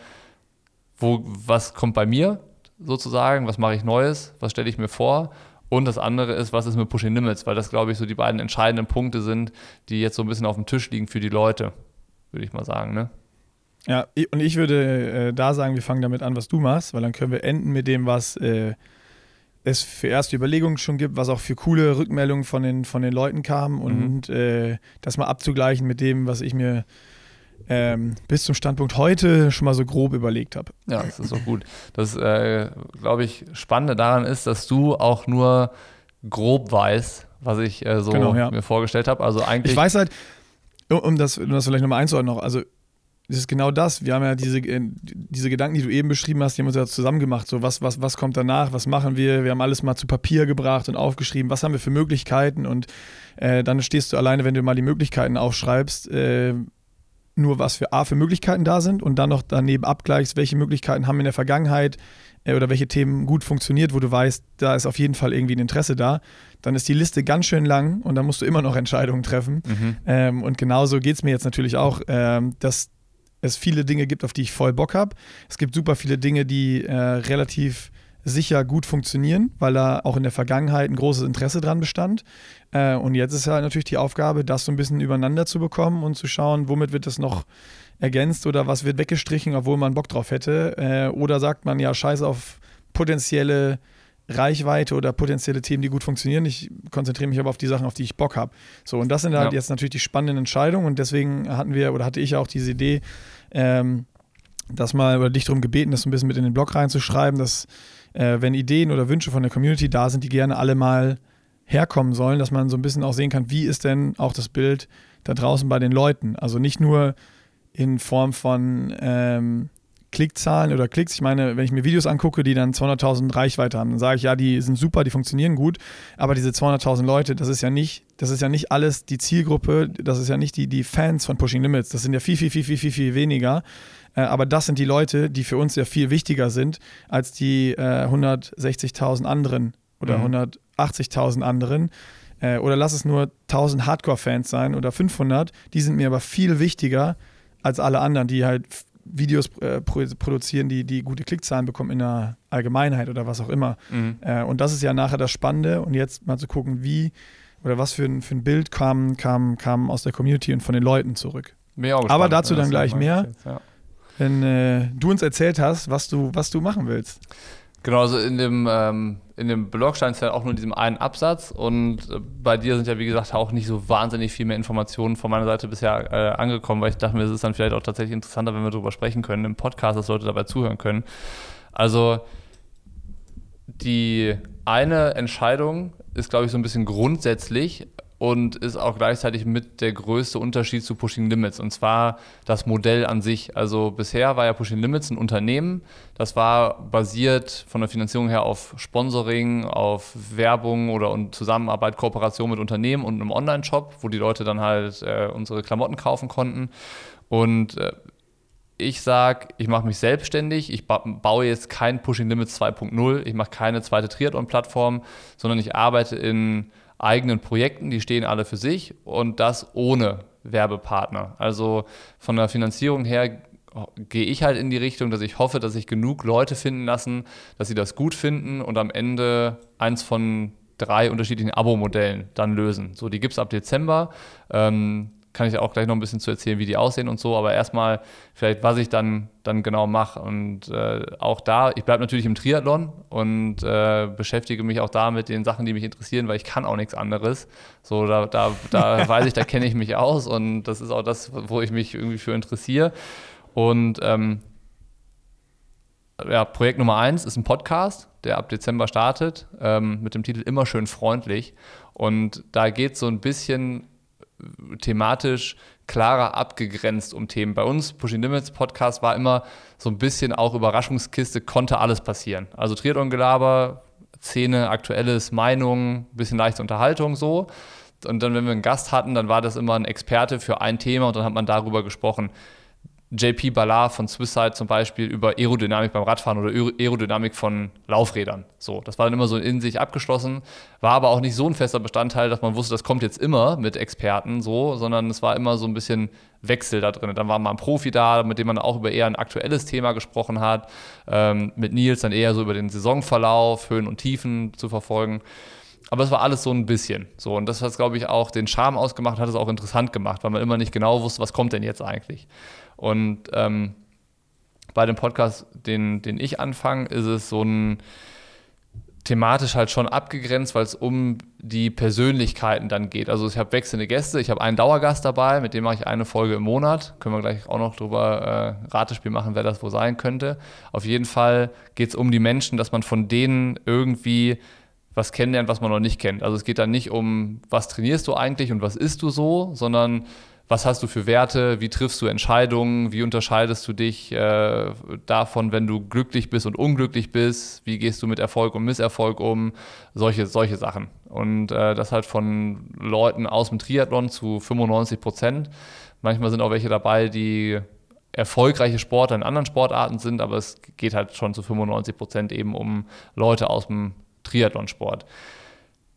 wo, was kommt bei mir sozusagen, was mache ich Neues, was stelle ich mir vor und das andere ist, was ist mit Pushing Limits, weil das, glaube ich, so die beiden entscheidenden Punkte sind, die jetzt so ein bisschen auf dem Tisch liegen für die Leute, würde ich mal sagen. Ne? Ja, und ich würde äh, da sagen, wir fangen damit an, was du machst, weil dann können wir enden mit dem, was äh, es für erste Überlegungen schon gibt, was auch für coole Rückmeldungen von den, von den Leuten kam mhm. und äh, das mal abzugleichen mit dem, was ich mir ähm, bis zum Standpunkt heute schon mal so grob überlegt habe. Ja, das ist auch gut. Das, äh, glaube ich, Spannende daran ist, dass du auch nur grob weißt, was ich äh, so genau, ja. mir vorgestellt habe. Also eigentlich. Ich weiß halt, um das, um das vielleicht nochmal einzuordnen noch, also das ist genau das. Wir haben ja diese, äh, diese Gedanken, die du eben beschrieben hast, die haben uns ja zusammen gemacht. So, was, was, was kommt danach? Was machen wir? Wir haben alles mal zu Papier gebracht und aufgeschrieben. Was haben wir für Möglichkeiten? Und äh, dann stehst du alleine, wenn du mal die Möglichkeiten aufschreibst, äh, nur was für A für Möglichkeiten da sind und dann noch daneben abgleichst, welche Möglichkeiten haben in der Vergangenheit äh, oder welche Themen gut funktioniert, wo du weißt, da ist auf jeden Fall irgendwie ein Interesse da, dann ist die Liste ganz schön lang und dann musst du immer noch Entscheidungen treffen. Mhm. Ähm, und genauso geht es mir jetzt natürlich auch, ähm, dass es viele Dinge gibt, auf die ich voll Bock habe. Es gibt super viele Dinge, die äh, relativ sicher gut funktionieren, weil da auch in der Vergangenheit ein großes Interesse dran bestand. Äh, und jetzt ist halt natürlich die Aufgabe, das so ein bisschen übereinander zu bekommen und zu schauen, womit wird das noch ergänzt oder was wird weggestrichen, obwohl man Bock drauf hätte. Äh, oder sagt man ja, scheiß auf potenzielle Reichweite oder potenzielle Themen, die gut funktionieren. Ich konzentriere mich aber auf die Sachen, auf die ich Bock habe. So, und das sind halt ja. jetzt natürlich die spannenden Entscheidungen und deswegen hatten wir oder hatte ich auch diese Idee, ähm, das mal oder dich darum gebeten, das so ein bisschen mit in den Blog reinzuschreiben, dass äh, wenn Ideen oder Wünsche von der Community da sind, die gerne alle mal herkommen sollen, dass man so ein bisschen auch sehen kann, wie ist denn auch das Bild da draußen bei den Leuten. Also nicht nur in Form von ähm, Klickzahlen oder Klicks. Ich meine, wenn ich mir Videos angucke, die dann 200.000 Reichweite haben, dann sage ich, ja, die sind super, die funktionieren gut, aber diese 200.000 Leute, das ist ja nicht, das ist ja nicht alles die Zielgruppe, das ist ja nicht die, die Fans von Pushing Limits, das sind ja viel, viel, viel, viel, viel, viel weniger. Äh, aber das sind die Leute, die für uns ja viel wichtiger sind als die äh, 160.000 anderen oder mhm. 180.000 anderen. Äh, oder lass es nur 1000 Hardcore-Fans sein oder 500. Die sind mir aber viel wichtiger als alle anderen, die halt Videos äh, produzieren, die, die gute Klickzahlen bekommen in der Allgemeinheit oder was auch immer. Mhm. Äh, und das ist ja nachher das Spannende. Und jetzt mal zu gucken, wie oder was für ein, für ein Bild kam, kam, kam aus der Community und von den Leuten zurück. Aber dazu dann gleich mehr. Jetzt, ja wenn äh, du uns erzählt hast, was du, was du machen willst. Genau, also in dem, ähm, in dem Blog stand es ja auch nur in diesem einen Absatz und äh, bei dir sind ja, wie gesagt, auch nicht so wahnsinnig viel mehr Informationen von meiner Seite bisher äh, angekommen, weil ich dachte mir, es ist dann vielleicht auch tatsächlich interessanter, wenn wir darüber sprechen können, im Podcast, dass Leute dabei zuhören können. Also die eine Entscheidung ist, glaube ich, so ein bisschen grundsätzlich, und ist auch gleichzeitig mit der größte Unterschied zu Pushing Limits und zwar das Modell an sich. Also bisher war ja Pushing Limits ein Unternehmen, das war basiert von der Finanzierung her auf Sponsoring, auf Werbung oder und Zusammenarbeit, Kooperation mit Unternehmen und einem Online-Shop, wo die Leute dann halt äh, unsere Klamotten kaufen konnten. Und äh, ich sage, ich mache mich selbstständig, ich baue jetzt kein Pushing Limits 2.0, ich mache keine zweite Triathlon-Plattform, sondern ich arbeite in eigenen Projekten, die stehen alle für sich und das ohne Werbepartner. Also von der Finanzierung her gehe ich halt in die Richtung, dass ich hoffe, dass sich genug Leute finden lassen, dass sie das gut finden und am Ende eins von drei unterschiedlichen Abo-Modellen dann lösen. So, die gibt es ab Dezember. Ähm, kann ich auch gleich noch ein bisschen zu erzählen, wie die aussehen und so, aber erstmal vielleicht, was ich dann, dann genau mache. Und äh, auch da, ich bleibe natürlich im Triathlon und äh, beschäftige mich auch da mit den Sachen, die mich interessieren, weil ich kann auch nichts anderes. So, da, da, da [LAUGHS] weiß ich, da kenne ich mich aus und das ist auch das, wo ich mich irgendwie für interessiere. Und ähm, ja, Projekt Nummer eins ist ein Podcast, der ab Dezember startet, ähm, mit dem Titel Immer schön freundlich. Und da geht es so ein bisschen thematisch klarer abgegrenzt um Themen. Bei uns, Pushing Limits Podcast, war immer so ein bisschen auch Überraschungskiste, konnte alles passieren. Also Triathlon-Gelaber, Szene, aktuelles, Meinung, bisschen leichte Unterhaltung so. Und dann, wenn wir einen Gast hatten, dann war das immer ein Experte für ein Thema und dann hat man darüber gesprochen. JP Ballard von Swisside zum Beispiel über Aerodynamik beim Radfahren oder Aerodynamik von Laufrädern. So, das war dann immer so in sich abgeschlossen, war aber auch nicht so ein fester Bestandteil, dass man wusste, das kommt jetzt immer mit Experten so, sondern es war immer so ein bisschen Wechsel da drin. Dann war mal ein Profi da, mit dem man auch über eher ein aktuelles Thema gesprochen hat. Ähm, mit Nils dann eher so über den Saisonverlauf, Höhen und Tiefen zu verfolgen. Aber es war alles so ein bisschen. So, und das hat, glaube ich, auch den Charme ausgemacht, hat es auch interessant gemacht, weil man immer nicht genau wusste, was kommt denn jetzt eigentlich. Und ähm, bei dem Podcast, den, den ich anfange, ist es so ein thematisch halt schon abgegrenzt, weil es um die Persönlichkeiten dann geht. Also ich habe wechselnde Gäste, ich habe einen Dauergast dabei, mit dem mache ich eine Folge im Monat. Können wir gleich auch noch drüber äh, Ratespiel machen, wer das wohl sein könnte. Auf jeden Fall geht es um die Menschen, dass man von denen irgendwie was kennenlernt, was man noch nicht kennt. Also es geht dann nicht um, was trainierst du eigentlich und was isst du so, sondern was hast du für Werte, wie triffst du Entscheidungen, wie unterscheidest du dich äh, davon, wenn du glücklich bist und unglücklich bist, wie gehst du mit Erfolg und Misserfolg um, solche, solche Sachen. Und äh, das halt von Leuten aus dem Triathlon zu 95 Prozent. Manchmal sind auch welche dabei, die erfolgreiche Sportler in anderen Sportarten sind, aber es geht halt schon zu 95 Prozent eben um Leute aus dem Triathlonsport.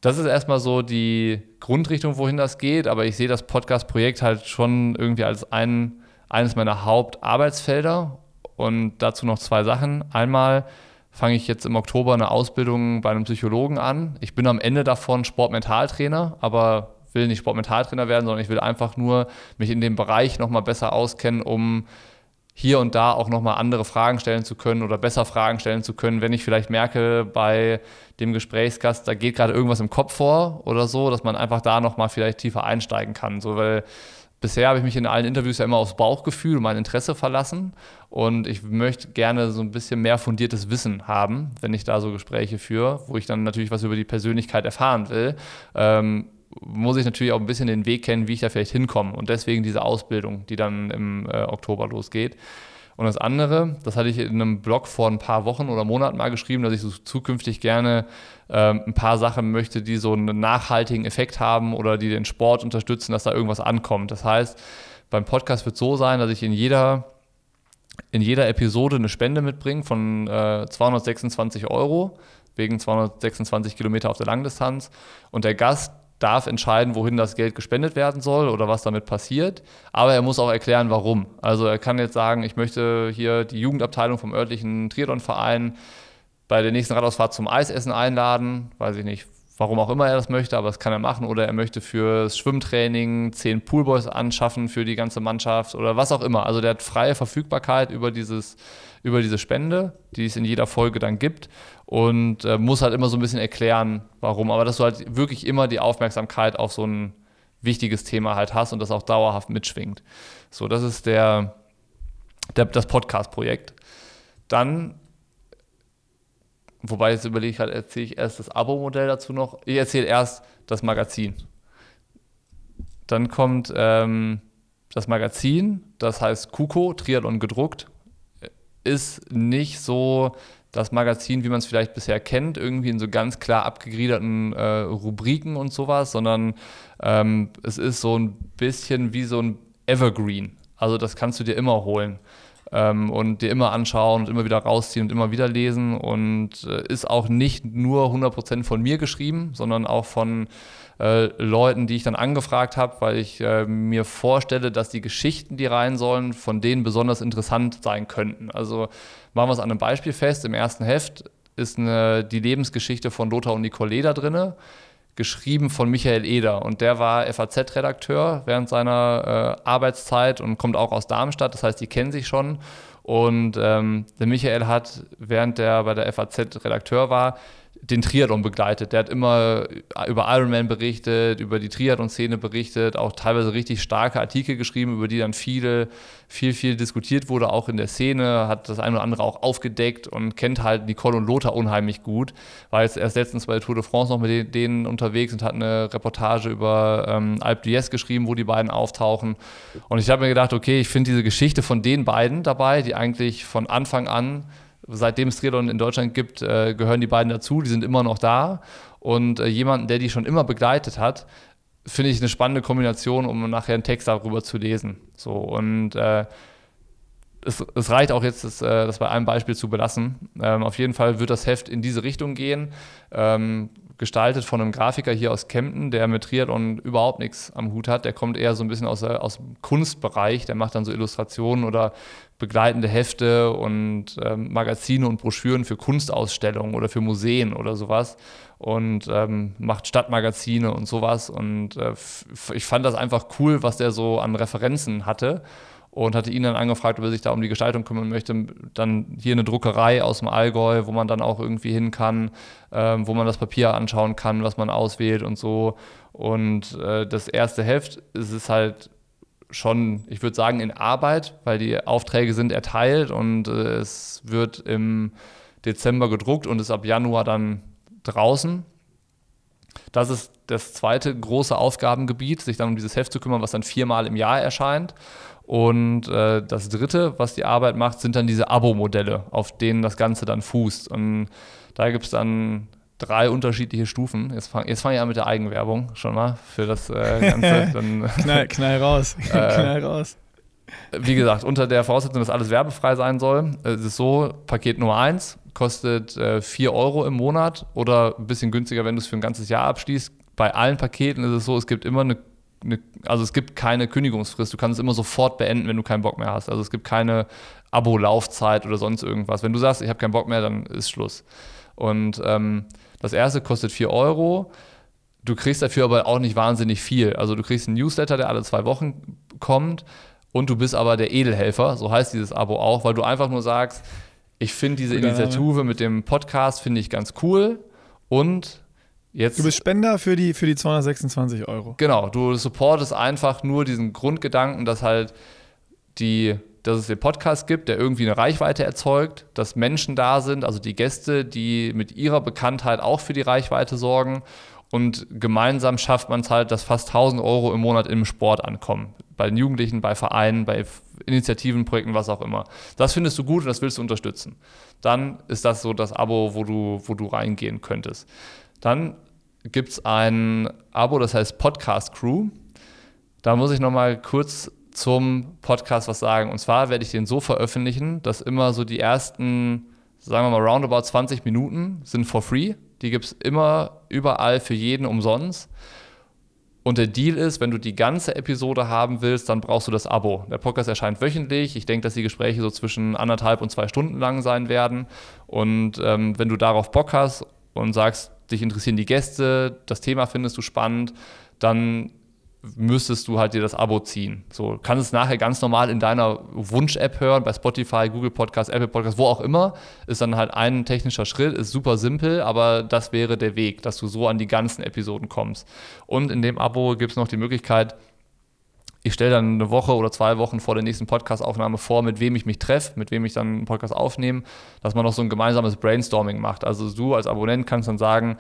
Das ist erstmal so die Grundrichtung, wohin das geht, aber ich sehe das Podcast-Projekt halt schon irgendwie als ein, eines meiner Hauptarbeitsfelder und dazu noch zwei Sachen. Einmal fange ich jetzt im Oktober eine Ausbildung bei einem Psychologen an. Ich bin am Ende davon Sportmentaltrainer, aber will nicht Sportmentaltrainer werden, sondern ich will einfach nur mich in dem Bereich nochmal besser auskennen, um hier und da auch nochmal andere Fragen stellen zu können oder besser Fragen stellen zu können, wenn ich vielleicht merke bei dem Gesprächsgast, da geht gerade irgendwas im Kopf vor oder so, dass man einfach da nochmal vielleicht tiefer einsteigen kann. So, weil bisher habe ich mich in allen Interviews ja immer aufs Bauchgefühl und mein Interesse verlassen und ich möchte gerne so ein bisschen mehr fundiertes Wissen haben, wenn ich da so Gespräche führe, wo ich dann natürlich was über die Persönlichkeit erfahren will. Ähm, muss ich natürlich auch ein bisschen den Weg kennen, wie ich da vielleicht hinkomme. Und deswegen diese Ausbildung, die dann im äh, Oktober losgeht. Und das andere, das hatte ich in einem Blog vor ein paar Wochen oder Monaten mal geschrieben, dass ich so zukünftig gerne ähm, ein paar Sachen möchte, die so einen nachhaltigen Effekt haben oder die den Sport unterstützen, dass da irgendwas ankommt. Das heißt, beim Podcast wird es so sein, dass ich in jeder, in jeder Episode eine Spende mitbringe von äh, 226 Euro wegen 226 Kilometer auf der Langdistanz. Und der Gast darf entscheiden, wohin das Geld gespendet werden soll oder was damit passiert. Aber er muss auch erklären, warum. Also er kann jetzt sagen, ich möchte hier die Jugendabteilung vom örtlichen Triathlonverein bei der nächsten Radausfahrt zum Eisessen einladen. Weiß ich nicht, warum auch immer er das möchte, aber das kann er machen. Oder er möchte fürs Schwimmtraining zehn Poolboys anschaffen für die ganze Mannschaft oder was auch immer. Also der hat freie Verfügbarkeit über dieses über diese Spende, die es in jeder Folge dann gibt und äh, muss halt immer so ein bisschen erklären, warum. Aber dass du halt wirklich immer die Aufmerksamkeit auf so ein wichtiges Thema halt hast und das auch dauerhaft mitschwingt. So, das ist der, der das Podcast-Projekt. Dann, wobei jetzt überlege ich halt, erzähle ich erst das Abo-Modell dazu noch. Ich erzähle erst das Magazin. Dann kommt ähm, das Magazin, das heißt Kuko, Triathlon gedruckt. Ist nicht so das Magazin, wie man es vielleicht bisher kennt, irgendwie in so ganz klar abgegliederten äh, Rubriken und sowas, sondern ähm, es ist so ein bisschen wie so ein Evergreen. Also das kannst du dir immer holen ähm, und dir immer anschauen und immer wieder rausziehen und immer wieder lesen und äh, ist auch nicht nur 100% von mir geschrieben, sondern auch von äh, Leuten, die ich dann angefragt habe, weil ich äh, mir vorstelle, dass die Geschichten, die rein sollen, von denen besonders interessant sein könnten. Also machen wir es an einem Beispiel fest. Im ersten Heft ist eine, die Lebensgeschichte von Lothar und Nicole da drin, geschrieben von Michael Eder. Und der war FAZ-Redakteur während seiner äh, Arbeitszeit und kommt auch aus Darmstadt. Das heißt, die kennen sich schon. Und ähm, der Michael hat, während der bei der FAZ Redakteur war, den Triathlon begleitet. Der hat immer über Ironman berichtet, über die Triathlon-Szene berichtet, auch teilweise richtig starke Artikel geschrieben, über die dann viele, viel, viel diskutiert wurde, auch in der Szene, hat das eine oder andere auch aufgedeckt und kennt halt Nicole und Lothar unheimlich gut. War jetzt erst letztens bei der Tour de France noch mit denen unterwegs und hat eine Reportage über ähm, Alpe d'Huez geschrieben, wo die beiden auftauchen. Und ich habe mir gedacht, okay, ich finde diese Geschichte von den beiden dabei, die eigentlich von Anfang an seitdem es Triathlon in Deutschland gibt, äh, gehören die beiden dazu, die sind immer noch da. Und äh, jemanden, der die schon immer begleitet hat, finde ich eine spannende Kombination, um nachher einen Text darüber zu lesen. So und äh, es, es, reicht auch jetzt, das, äh, das, bei einem Beispiel zu belassen. Ähm, auf jeden Fall wird das Heft in diese Richtung gehen. Ähm, gestaltet von einem Grafiker hier aus Kempten, der mit Triathlon überhaupt nichts am Hut hat. Der kommt eher so ein bisschen aus, aus dem Kunstbereich. Der macht dann so Illustrationen oder begleitende Hefte und ähm, Magazine und Broschüren für Kunstausstellungen oder für Museen oder sowas und ähm, macht Stadtmagazine und sowas. Und äh, ich fand das einfach cool, was der so an Referenzen hatte und hatte ihn dann angefragt, ob er sich da um die Gestaltung kümmern möchte. Dann hier eine Druckerei aus dem Allgäu, wo man dann auch irgendwie hin kann, ähm, wo man das Papier anschauen kann, was man auswählt und so. Und äh, das erste Heft es ist halt schon, ich würde sagen, in Arbeit, weil die Aufträge sind erteilt und äh, es wird im Dezember gedruckt und ist ab Januar dann draußen. Das ist das zweite große Aufgabengebiet, sich dann um dieses Heft zu kümmern, was dann viermal im Jahr erscheint. Und äh, das dritte, was die Arbeit macht, sind dann diese Abo-Modelle, auf denen das Ganze dann fußt. Und da gibt es dann drei unterschiedliche Stufen. Jetzt fange fang ich an mit der Eigenwerbung schon mal für das äh, Ganze. [LAUGHS] Dann, knall, knall raus. [LAUGHS] Äh, knall raus. Wie gesagt, unter der Voraussetzung, dass alles werbefrei sein soll, äh, ist es so, Paket Nummer 1 kostet äh, 4 Euro im Monat oder ein bisschen günstiger, wenn du es für ein ganzes Jahr abschließt. Bei allen Paketen ist es so, es gibt immer eine, eine also es gibt keine Kündigungsfrist. Du kannst es immer sofort beenden, wenn du keinen Bock mehr hast. Also es gibt keine Abo-Laufzeit oder sonst irgendwas. Wenn du sagst, ich habe keinen Bock mehr, dann ist Schluss. Und ähm, das erste kostet 4 Euro. Du kriegst dafür aber auch nicht wahnsinnig viel. Also du kriegst einen Newsletter, der alle zwei Wochen kommt und du bist aber der Edelhelfer, so heißt dieses Abo auch, weil du einfach nur sagst, ich finde diese Initiative mit dem Podcast finde ich ganz cool und jetzt. Du bist Spender für die, für die 226 Euro. Genau, du supportest einfach nur diesen Grundgedanken, dass halt die dass es den Podcast gibt, der irgendwie eine Reichweite erzeugt, dass Menschen da sind, also die Gäste, die mit ihrer Bekanntheit auch für die Reichweite sorgen. Und gemeinsam schafft man es halt, dass fast 1000 Euro im Monat im Sport ankommen. Bei den Jugendlichen, bei Vereinen, bei Initiativen, Projekten, was auch immer. Das findest du gut und das willst du unterstützen. Dann ist das so das Abo, wo du, wo du reingehen könntest. Dann gibt es ein Abo, das heißt Podcast Crew. Da muss ich nochmal kurz zum Podcast was sagen. Und zwar werde ich den so veröffentlichen, dass immer so die ersten, sagen wir mal, roundabout 20 Minuten sind for free. Die gibt es immer überall für jeden umsonst. Und der Deal ist, wenn du die ganze Episode haben willst, dann brauchst du das Abo. Der Podcast erscheint wöchentlich. Ich denke, dass die Gespräche so zwischen anderthalb und zwei Stunden lang sein werden. Und ähm, wenn du darauf Bock hast und sagst, dich interessieren die Gäste, das Thema findest du spannend, dann müsstest du halt dir das Abo ziehen. So kannst es nachher ganz normal in deiner Wunsch-App hören, bei Spotify, Google Podcast, Apple Podcast, wo auch immer. Ist dann halt ein technischer Schritt, ist super simpel, aber das wäre der Weg, dass du so an die ganzen Episoden kommst. Und in dem Abo gibt es noch die Möglichkeit, ich stelle dann eine Woche oder zwei Wochen vor der nächsten Podcast-Aufnahme vor, mit wem ich mich treffe, mit wem ich dann einen Podcast aufnehme, dass man noch so ein gemeinsames Brainstorming macht. Also du als Abonnent kannst dann sagen,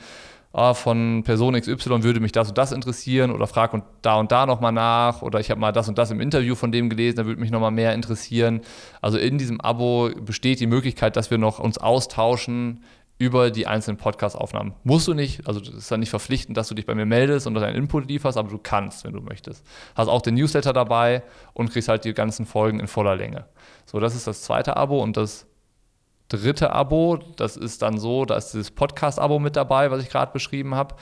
ah, von Person XY würde mich das und das interessieren oder frag und da und da nochmal nach oder ich habe mal das und das im Interview von dem gelesen, da würde mich nochmal mehr interessieren. Also in diesem Abo besteht die Möglichkeit, dass wir noch uns austauschen über die einzelnen Podcast-Aufnahmen. Musst du nicht, also das ist dann nicht verpflichtend, dass du dich bei mir meldest und deinen Input lieferst, aber du kannst, wenn du möchtest. Hast auch den Newsletter dabei und kriegst halt die ganzen Folgen in voller Länge. So, das ist das zweite Abo und das dritte Abo, das ist dann so, da ist dieses Podcast-Abo mit dabei, was ich gerade beschrieben habe.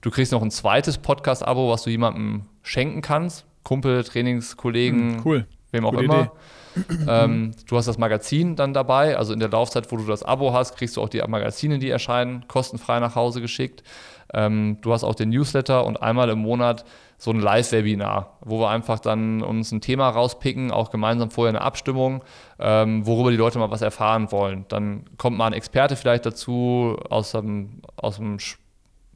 Du kriegst noch ein zweites Podcast-Abo, was du jemandem schenken kannst. Kumpel, Trainingskollegen, hm, cool. wem auch Coole immer. Ähm, du hast das Magazin dann dabei, also in der Laufzeit, wo du das Abo hast, kriegst du auch die Magazine, die erscheinen, kostenfrei nach Hause geschickt. Ähm, du hast auch den Newsletter und einmal im Monat so ein Live-Webinar, wo wir einfach dann uns ein Thema rauspicken, auch gemeinsam vorher eine Abstimmung, ähm, worüber die Leute mal was erfahren wollen. Dann kommt mal ein Experte vielleicht dazu aus dem, aus dem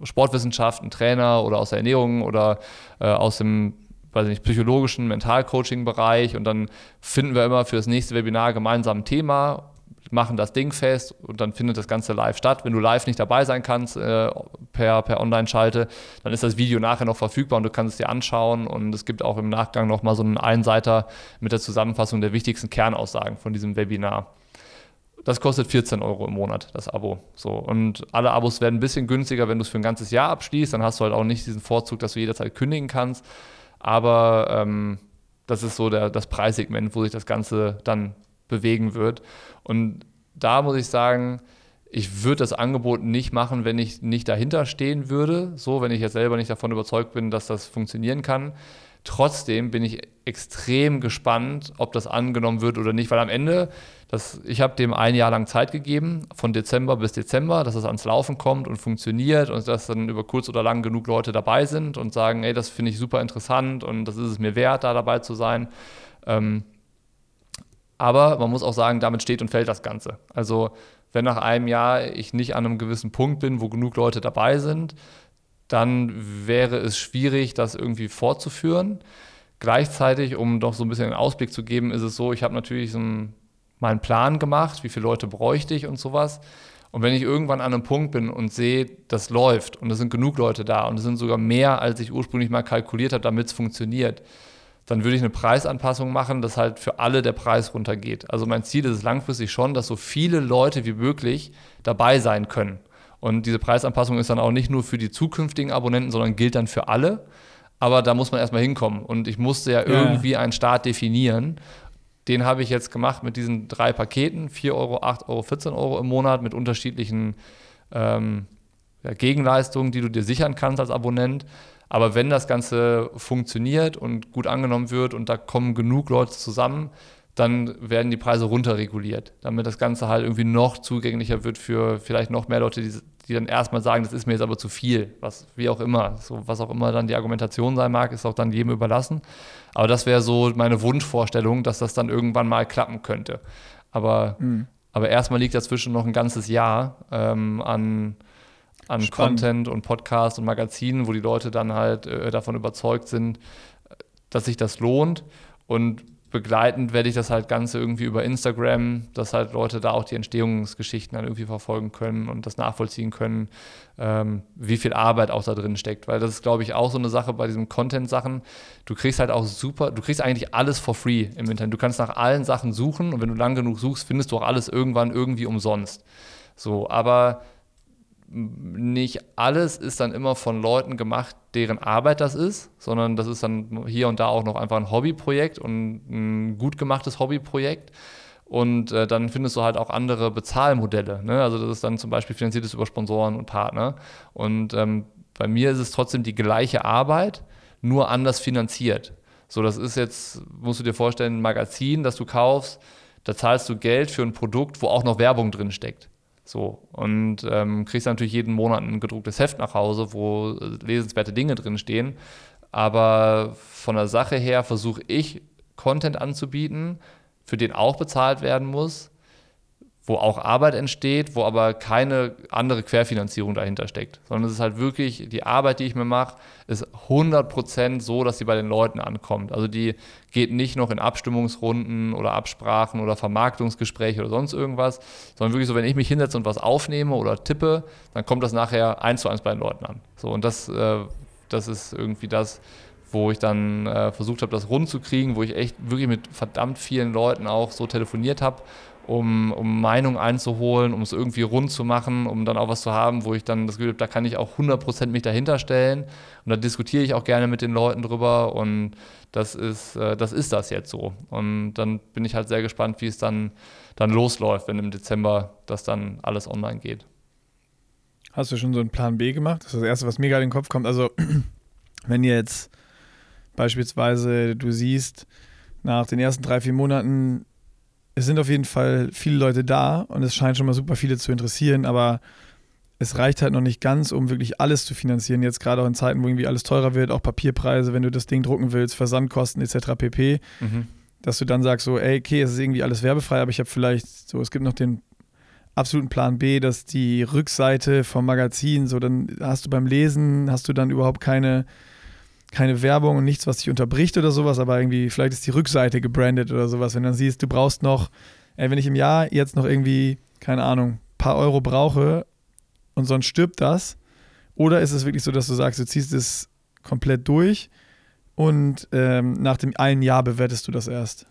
Sportwissenschaft, ein Trainer oder aus der Ernährung oder äh, aus dem weiß nicht, psychologischen, Mentalcoaching-Bereich und dann finden wir immer für das nächste Webinar gemeinsam ein Thema machen das Ding fest und dann findet das Ganze live statt. Wenn du live nicht dabei sein kannst äh, per, per Online-Schalte, dann ist das Video nachher noch verfügbar und du kannst es dir anschauen und es gibt auch im Nachgang nochmal so einen Einseiter mit der Zusammenfassung der wichtigsten Kernaussagen von diesem Webinar. Das kostet 14 Euro im Monat, das Abo. So. Und alle Abos werden ein bisschen günstiger, wenn du es für ein ganzes Jahr abschließt. Dann hast du halt auch nicht diesen Vorzug, dass du jederzeit kündigen kannst. Aber ähm, das ist so der, das Preissegment, wo sich das Ganze dann bewegen wird. Und da muss ich sagen, ich würde das Angebot nicht machen, wenn ich nicht dahinter stehen würde. So, wenn ich jetzt selber nicht davon überzeugt bin, dass das funktionieren kann. Trotzdem bin ich extrem gespannt, ob das angenommen wird oder nicht, weil am Ende, das, ich habe dem ein Jahr lang Zeit gegeben, von Dezember bis Dezember, dass es ans Laufen kommt und funktioniert und dass dann über kurz oder lang genug Leute dabei sind und sagen, ey, das finde ich super interessant und das ist es mir wert, da dabei zu sein. Ähm, aber man muss auch sagen, damit steht und fällt das Ganze. Also wenn nach einem Jahr ich nicht an einem gewissen Punkt bin, wo genug Leute dabei sind, dann wäre es schwierig, das irgendwie fortzuführen. Gleichzeitig, um doch so ein bisschen einen Ausblick zu geben, ist es so, ich habe natürlich so einen, meinen Plan gemacht, wie viele Leute bräuchte ich und sowas. Und wenn ich irgendwann an einem Punkt bin und sehe, das läuft und es sind genug Leute da und es sind sogar mehr, als ich ursprünglich mal kalkuliert habe, damit es funktioniert, dann würde ich eine Preisanpassung machen, dass halt für alle der Preis runtergeht. Also mein Ziel ist es langfristig schon, dass so viele Leute wie möglich dabei sein können. Und diese Preisanpassung ist dann auch nicht nur für die zukünftigen Abonnenten, sondern gilt dann für alle. Aber da muss man erstmal hinkommen. Und ich musste ja, ja. irgendwie einen Start definieren. Den habe ich jetzt gemacht mit diesen drei Paketen, 4 Euro, 8 Euro, 14 Euro im Monat mit unterschiedlichen ähm, ja, Gegenleistungen, die du dir sichern kannst als Abonnent. Aber wenn das Ganze funktioniert und gut angenommen wird und da kommen genug Leute zusammen, dann werden die Preise runterreguliert, damit das Ganze halt irgendwie noch zugänglicher wird für vielleicht noch mehr Leute, die, die dann erstmal sagen, das ist mir jetzt aber zu viel, was wie auch immer, so was auch immer dann die Argumentation sein mag, ist auch dann jedem überlassen. Aber das wäre so meine Wunschvorstellung, dass das dann irgendwann mal klappen könnte. Aber, mhm. aber erstmal liegt dazwischen noch ein ganzes Jahr ähm, an an Spannend. Content und Podcast und Magazinen, wo die Leute dann halt äh, davon überzeugt sind, dass sich das lohnt. Und begleitend werde ich das halt Ganze irgendwie über Instagram, dass halt Leute da auch die Entstehungsgeschichten dann irgendwie verfolgen können und das nachvollziehen können, ähm, wie viel Arbeit auch da drin steckt. Weil das ist, glaube ich, auch so eine Sache bei diesen Content-Sachen. Du kriegst halt auch super, du kriegst eigentlich alles for free im Internet. Du kannst nach allen Sachen suchen und wenn du lang genug suchst, findest du auch alles irgendwann irgendwie umsonst. So, aber nicht alles ist dann immer von Leuten gemacht, deren Arbeit das ist, sondern das ist dann hier und da auch noch einfach ein Hobbyprojekt und ein gut gemachtes Hobbyprojekt. Und äh, dann findest du halt auch andere Bezahlmodelle. Ne? Also das ist dann zum Beispiel finanziertes über Sponsoren und Partner. Und ähm, bei mir ist es trotzdem die gleiche Arbeit, nur anders finanziert. So, das ist jetzt, musst du dir vorstellen, ein Magazin, das du kaufst, da zahlst du Geld für ein Produkt, wo auch noch Werbung drin steckt. So, und ähm, kriegst natürlich jeden Monat ein gedrucktes Heft nach Hause, wo lesenswerte Dinge drin stehen. Aber von der Sache her versuche ich, Content anzubieten, für den auch bezahlt werden muss, wo auch Arbeit entsteht, wo aber keine andere Querfinanzierung dahinter steckt. Sondern es ist halt wirklich, die Arbeit, die ich mir mache, ist 100% so, dass sie bei den Leuten ankommt. Also die geht nicht noch in Abstimmungsrunden oder Absprachen oder Vermarktungsgespräche oder sonst irgendwas, sondern wirklich so, wenn ich mich hinsetze und was aufnehme oder tippe, dann kommt das nachher eins zu eins bei den Leuten an. So, und das, äh, das ist irgendwie das, wo ich dann äh, versucht habe, das rund zu kriegen, wo ich echt wirklich mit verdammt vielen Leuten auch so telefoniert habe um, um Meinung einzuholen, um es irgendwie rund zu machen, um dann auch was zu haben, wo ich dann das Gefühl habe, da kann ich auch 100% mich dahinter stellen. Und da diskutiere ich auch gerne mit den Leuten drüber und das ist, äh, das ist das jetzt so. Und dann bin ich halt sehr gespannt, wie es dann, dann losläuft, wenn im Dezember das dann alles online geht. Hast du schon so einen Plan B gemacht? Das ist das Erste, was mir gerade in den Kopf kommt. Also, [CLEARS THROAT] wenn jetzt beispielsweise du siehst, nach den ersten drei, vier Monaten es sind auf jeden Fall viele Leute da und es scheint schon mal super viele zu interessieren, aber es reicht halt noch nicht ganz, um wirklich alles zu finanzieren. Jetzt gerade auch in Zeiten, wo irgendwie alles teurer wird, auch Papierpreise, wenn du das Ding drucken willst, Versandkosten etc. pp. Mhm. Dass du dann sagst so, ey, okay, es ist irgendwie alles werbefrei, aber ich habe vielleicht so, es gibt noch den absoluten Plan B, dass die Rückseite vom Magazin, so dann hast du beim Lesen, hast du dann überhaupt keine keine Werbung und nichts, was dich unterbricht oder sowas, aber irgendwie, vielleicht ist die Rückseite gebrandet oder sowas. Wenn du dann siehst, du brauchst noch, ey, wenn ich im Jahr jetzt noch irgendwie, keine Ahnung, ein paar Euro brauche und sonst stirbt das, oder ist es wirklich so, dass du sagst, du ziehst es komplett durch und ähm, nach dem einen Jahr bewertest du das erst?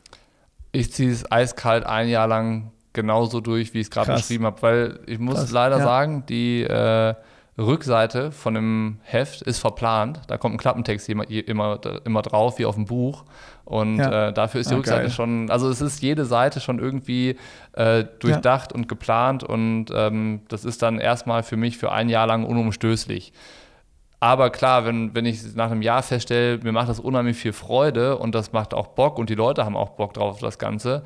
Ich ziehe es eiskalt ein Jahr lang genauso durch, wie ich es gerade beschrieben habe, weil ich muss Krass. leider ja. sagen, die äh, Rückseite von dem Heft ist verplant. Da kommt ein Klappentext immer, immer, immer drauf, wie auf dem Buch. Und ja. äh, dafür ist die ah, Rückseite geil. schon, also es ist jede Seite schon irgendwie äh, durchdacht ja. und geplant. Und ähm, das ist dann erstmal für mich für ein Jahr lang unumstößlich. Aber klar, wenn, wenn ich nach einem Jahr feststelle, mir macht das unheimlich viel Freude und das macht auch Bock und die Leute haben auch Bock drauf auf das Ganze,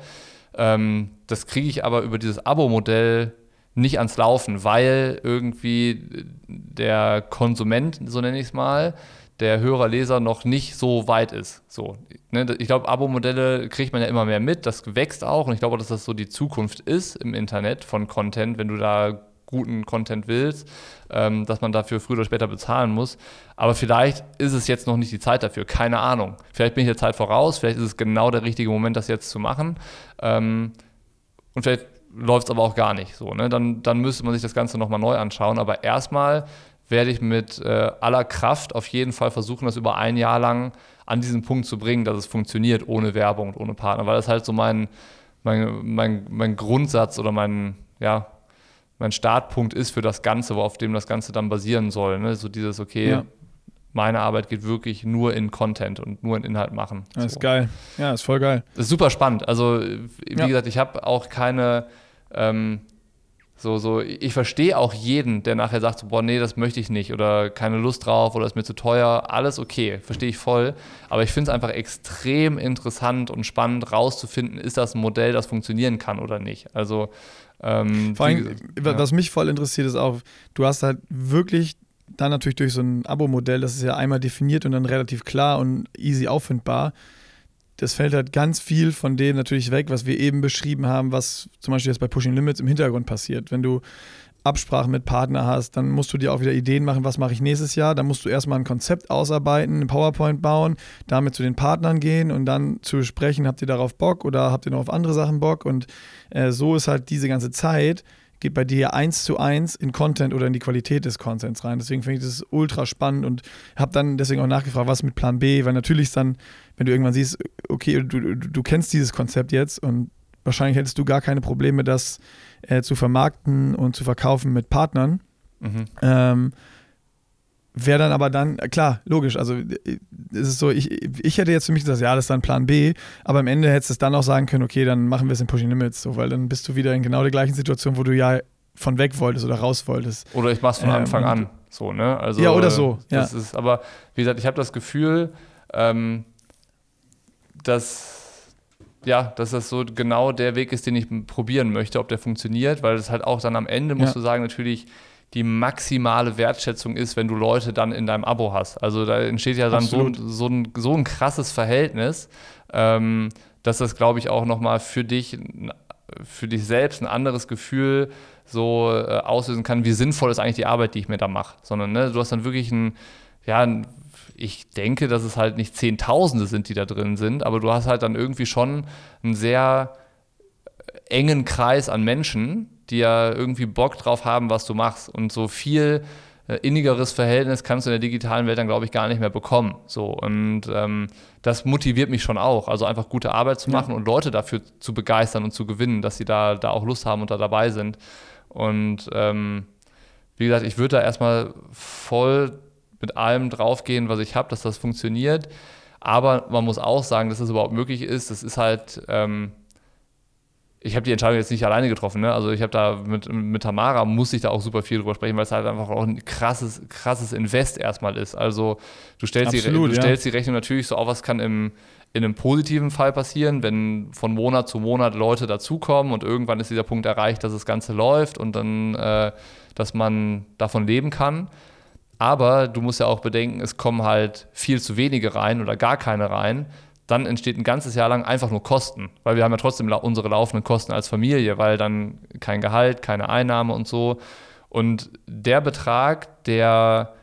ähm, das kriege ich aber über dieses Abo-Modell nicht ans Laufen, weil irgendwie der Konsument, so nenne ich es mal, der Hörer, Leser noch nicht so weit ist. So, ne? Ich glaube, Abo-Modelle kriegt man ja immer mehr mit, das wächst auch und ich glaube, dass das so die Zukunft ist im Internet von Content, wenn du da guten Content willst, ähm, dass man dafür früher oder später bezahlen muss. Aber vielleicht ist es jetzt noch nicht die Zeit dafür, keine Ahnung. Vielleicht bin ich der Zeit voraus, vielleicht ist es genau der richtige Moment, das jetzt zu machen. Ähm, und vielleicht läuft es aber auch gar nicht so. Ne? Dann, dann müsste man sich das Ganze nochmal neu anschauen. Aber erstmal werde ich mit äh, aller Kraft auf jeden Fall versuchen, das über ein Jahr lang an diesen Punkt zu bringen, dass es funktioniert ohne Werbung und ohne Partner, weil das halt so mein, mein, mein, mein Grundsatz oder mein, ja, mein Startpunkt ist für das Ganze, auf dem das Ganze dann basieren soll. Ne? So dieses, okay, ja. Meine Arbeit geht wirklich nur in Content und nur in Inhalt machen. Das so. ist geil. Ja, ist voll geil. Das ist super spannend. Also, wie ja. gesagt, ich habe auch keine ähm, so, so, ich verstehe auch jeden, der nachher sagt, so, boah, nee, das möchte ich nicht oder keine Lust drauf oder ist mir zu teuer. Alles okay, verstehe ich voll. Aber ich finde es einfach extrem interessant und spannend rauszufinden, ist das ein Modell, das funktionieren kann oder nicht. Also, ähm, Vor allem, die, was ja. mich voll interessiert, ist auch, du hast halt wirklich dann natürlich durch so ein Abo-Modell, das ist ja einmal definiert und dann relativ klar und easy auffindbar das fällt halt ganz viel von dem natürlich weg, was wir eben beschrieben haben, was zum Beispiel jetzt bei Pushing Limits im Hintergrund passiert. Wenn du Absprachen mit Partner hast, dann musst du dir auch wieder Ideen machen, was mache ich nächstes Jahr. Dann musst du erstmal ein Konzept ausarbeiten, ein PowerPoint bauen, damit zu den Partnern gehen und dann zu besprechen, habt ihr darauf Bock oder habt ihr noch auf andere Sachen Bock? Und äh, so ist halt diese ganze Zeit geht bei dir eins zu eins in Content oder in die Qualität des Contents rein. Deswegen finde ich das ultra spannend und habe dann deswegen auch nachgefragt, was mit Plan B, weil natürlich ist dann, wenn du irgendwann siehst, okay, du, du kennst dieses Konzept jetzt und wahrscheinlich hättest du gar keine Probleme, das äh, zu vermarkten und zu verkaufen mit Partnern. Mhm. Ähm, Wäre dann aber dann, klar, logisch, also äh, es ist so, ich, ich hätte jetzt für mich gesagt, ja, das ist dann Plan B, aber am Ende hättest du es dann auch sagen können, okay, dann machen wir es in Pushing Limits, so, weil dann bist du wieder in genau der gleichen Situation, wo du ja von weg wolltest oder raus wolltest. Oder ich mach's von ähm, Anfang an, so, ne? Also, ja, oder so, ja. Ist, aber wie gesagt, ich habe das Gefühl, ähm, dass, ja, dass das so genau der Weg ist, den ich probieren möchte, ob der funktioniert, weil es halt auch dann am Ende, musst ja. du sagen, natürlich die maximale Wertschätzung ist, wenn du Leute dann in deinem Abo hast. Also da entsteht ja dann so, so, ein, so ein krasses Verhältnis, ähm, dass das, glaube ich, auch nochmal für dich, für dich selbst ein anderes Gefühl so äh, auslösen kann, wie sinnvoll ist eigentlich die Arbeit, die ich mir da mache. Sondern ne, du hast dann wirklich ein, ja, ein, ich denke, dass es halt nicht Zehntausende sind, die da drin sind, aber du hast halt dann irgendwie schon einen sehr engen Kreis an Menschen, die ja irgendwie Bock drauf haben, was du machst. Und so viel äh, innigeres Verhältnis kannst du in der digitalen Welt dann, glaube ich, gar nicht mehr bekommen. So, und ähm, das motiviert mich schon auch. Also einfach gute Arbeit zu machen ja. und Leute dafür zu begeistern und zu gewinnen, dass sie da, da auch Lust haben und da dabei sind. Und ähm, wie gesagt, ich würde da erstmal voll mit allem draufgehen, was ich habe, dass das funktioniert. Aber man muss auch sagen, dass das überhaupt möglich ist. Das ist halt, ähm, ich habe die Entscheidung jetzt nicht alleine getroffen. Ne? Also ich habe da mit, mit Tamara, muss ich da auch super viel drüber sprechen, weil es halt einfach auch ein krasses, krasses Invest erstmal ist. Also du stellst, Absolut, die, du ja. stellst die Rechnung natürlich so auf, was kann im, in einem positiven Fall passieren, wenn von Monat zu Monat Leute dazukommen und irgendwann ist dieser Punkt erreicht, dass das Ganze läuft und dann, äh, dass man davon leben kann. Aber du musst ja auch bedenken, es kommen halt viel zu wenige rein oder gar keine rein dann entsteht ein ganzes Jahr lang einfach nur Kosten, weil wir haben ja trotzdem unsere laufenden Kosten als Familie, weil dann kein Gehalt, keine Einnahme und so. Und der Betrag, der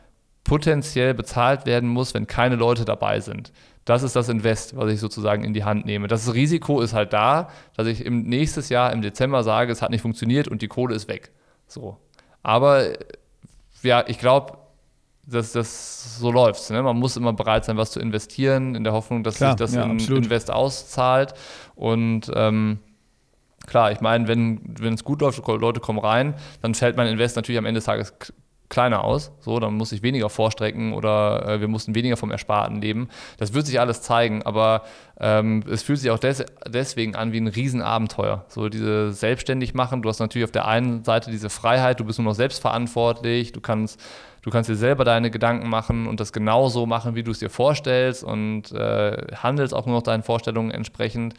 potenziell bezahlt werden muss, wenn keine Leute dabei sind, das ist das Invest, was ich sozusagen in die Hand nehme. Das Risiko ist halt da, dass ich im nächstes Jahr im Dezember sage, es hat nicht funktioniert und die Kohle ist weg. So. Aber ja, ich glaube, dass das so läuft. Ne? Man muss immer bereit sein, was zu investieren, in der Hoffnung, dass klar, sich das ja, in absolut. Invest auszahlt. Und ähm, klar, ich meine, wenn es gut läuft, Leute kommen rein, dann fällt mein Invest natürlich am Ende des Tages kleiner aus. So, dann muss ich weniger vorstrecken oder äh, wir mussten weniger vom Ersparten leben. Das wird sich alles zeigen, aber ähm, es fühlt sich auch des deswegen an wie ein Riesenabenteuer. So diese selbstständig machen. Du hast natürlich auf der einen Seite diese Freiheit, du bist nur noch selbstverantwortlich, du kannst Du kannst dir selber deine Gedanken machen und das genauso machen, wie du es dir vorstellst und äh, handelst auch nur noch deinen Vorstellungen entsprechend.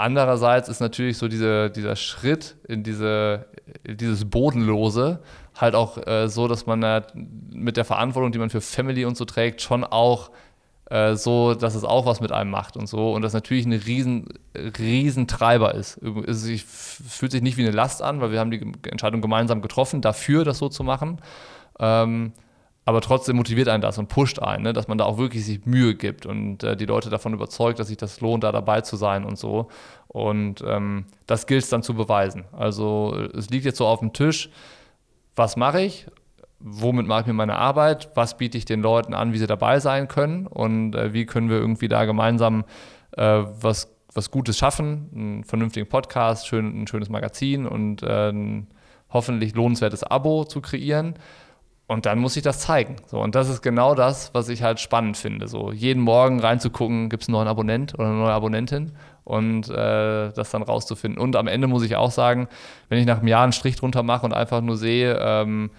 Andererseits ist natürlich so diese, dieser Schritt in diese, dieses Bodenlose halt auch äh, so, dass man äh, mit der Verantwortung, die man für Family und so trägt, schon auch äh, so, dass es auch was mit einem macht und so. Und das natürlich ein riesen, riesen Treiber ist. Es fühlt sich nicht wie eine Last an, weil wir haben die Entscheidung gemeinsam getroffen, dafür das so zu machen. Ähm, aber trotzdem motiviert einen das und pusht einen, ne? dass man da auch wirklich sich Mühe gibt und äh, die Leute davon überzeugt, dass sich das lohnt, da dabei zu sein und so. Und ähm, das gilt es dann zu beweisen. Also es liegt jetzt so auf dem Tisch, was mache ich? Womit mache ich mir meine Arbeit? Was biete ich den Leuten an, wie sie dabei sein können? Und äh, wie können wir irgendwie da gemeinsam äh, was, was Gutes schaffen? Einen vernünftigen Podcast, schön, ein schönes Magazin und äh, ein hoffentlich lohnenswertes Abo zu kreieren. Und dann muss ich das zeigen. So, und das ist genau das, was ich halt spannend finde. So jeden Morgen reinzugucken, gibt es einen neuen Abonnent oder eine neue Abonnentin und äh, das dann rauszufinden. Und am Ende muss ich auch sagen, wenn ich nach einem Jahr einen Strich drunter mache und einfach nur sehe, ähm,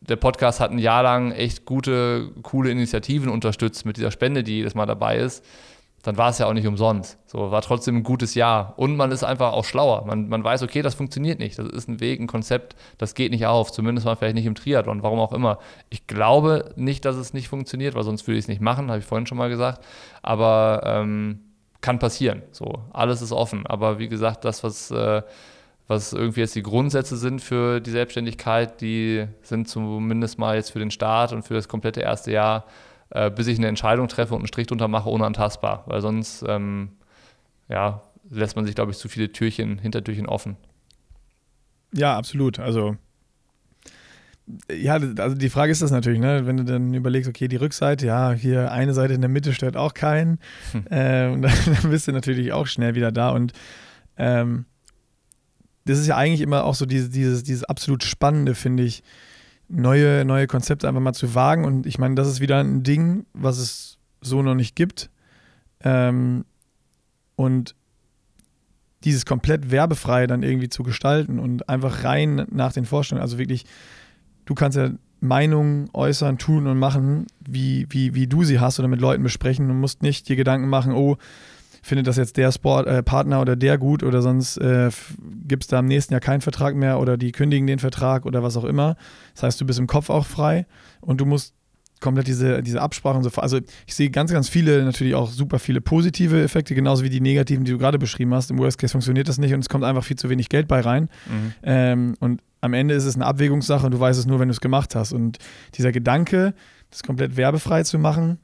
der Podcast hat ein Jahr lang echt gute, coole Initiativen unterstützt mit dieser Spende, die jedes Mal dabei ist, dann war es ja auch nicht umsonst. So, war trotzdem ein gutes Jahr. Und man ist einfach auch schlauer. Man, man weiß, okay, das funktioniert nicht. Das ist ein Weg, ein Konzept, das geht nicht auf. Zumindest mal vielleicht nicht im Triathlon, warum auch immer. Ich glaube nicht, dass es nicht funktioniert, weil sonst würde ich es nicht machen, habe ich vorhin schon mal gesagt. Aber ähm, kann passieren. So, alles ist offen. Aber wie gesagt, das, was, äh, was irgendwie jetzt die Grundsätze sind für die Selbstständigkeit, die sind zumindest mal jetzt für den Start und für das komplette erste Jahr äh, bis ich eine Entscheidung treffe und einen Strich drunter mache, unantastbar. Weil sonst ähm, ja, lässt man sich, glaube ich, zu viele Türchen, Hintertürchen offen. Ja, absolut. Also ja, also die Frage ist das natürlich, ne? wenn du dann überlegst, okay, die Rückseite, ja, hier eine Seite in der Mitte stört auch keinen. Hm. Äh, und dann, [LAUGHS] dann, bist du natürlich auch schnell wieder da. Und ähm, das ist ja eigentlich immer auch so dieses, dieses, dieses absolut Spannende, finde ich, neue, neue Konzepte einfach mal zu wagen. Und ich meine, das ist wieder ein Ding, was es so noch nicht gibt. Ähm, und dieses komplett werbefrei dann irgendwie zu gestalten und einfach rein nach den Vorstellungen, also wirklich, du kannst ja Meinungen äußern, tun und machen, wie, wie, wie du sie hast oder mit Leuten besprechen und musst nicht dir Gedanken machen, oh, findet das jetzt der Sportpartner äh, oder der gut oder sonst äh, gibt es da im nächsten Jahr keinen Vertrag mehr oder die kündigen den Vertrag oder was auch immer. Das heißt, du bist im Kopf auch frei und du musst komplett diese, diese Absprachen so. Also ich sehe ganz, ganz viele, natürlich auch super viele positive Effekte, genauso wie die negativen, die du gerade beschrieben hast. Im Worst Case funktioniert das nicht und es kommt einfach viel zu wenig Geld bei rein. Mhm. Ähm, und am Ende ist es eine Abwägungssache und du weißt es nur, wenn du es gemacht hast. Und dieser Gedanke, das komplett werbefrei zu machen,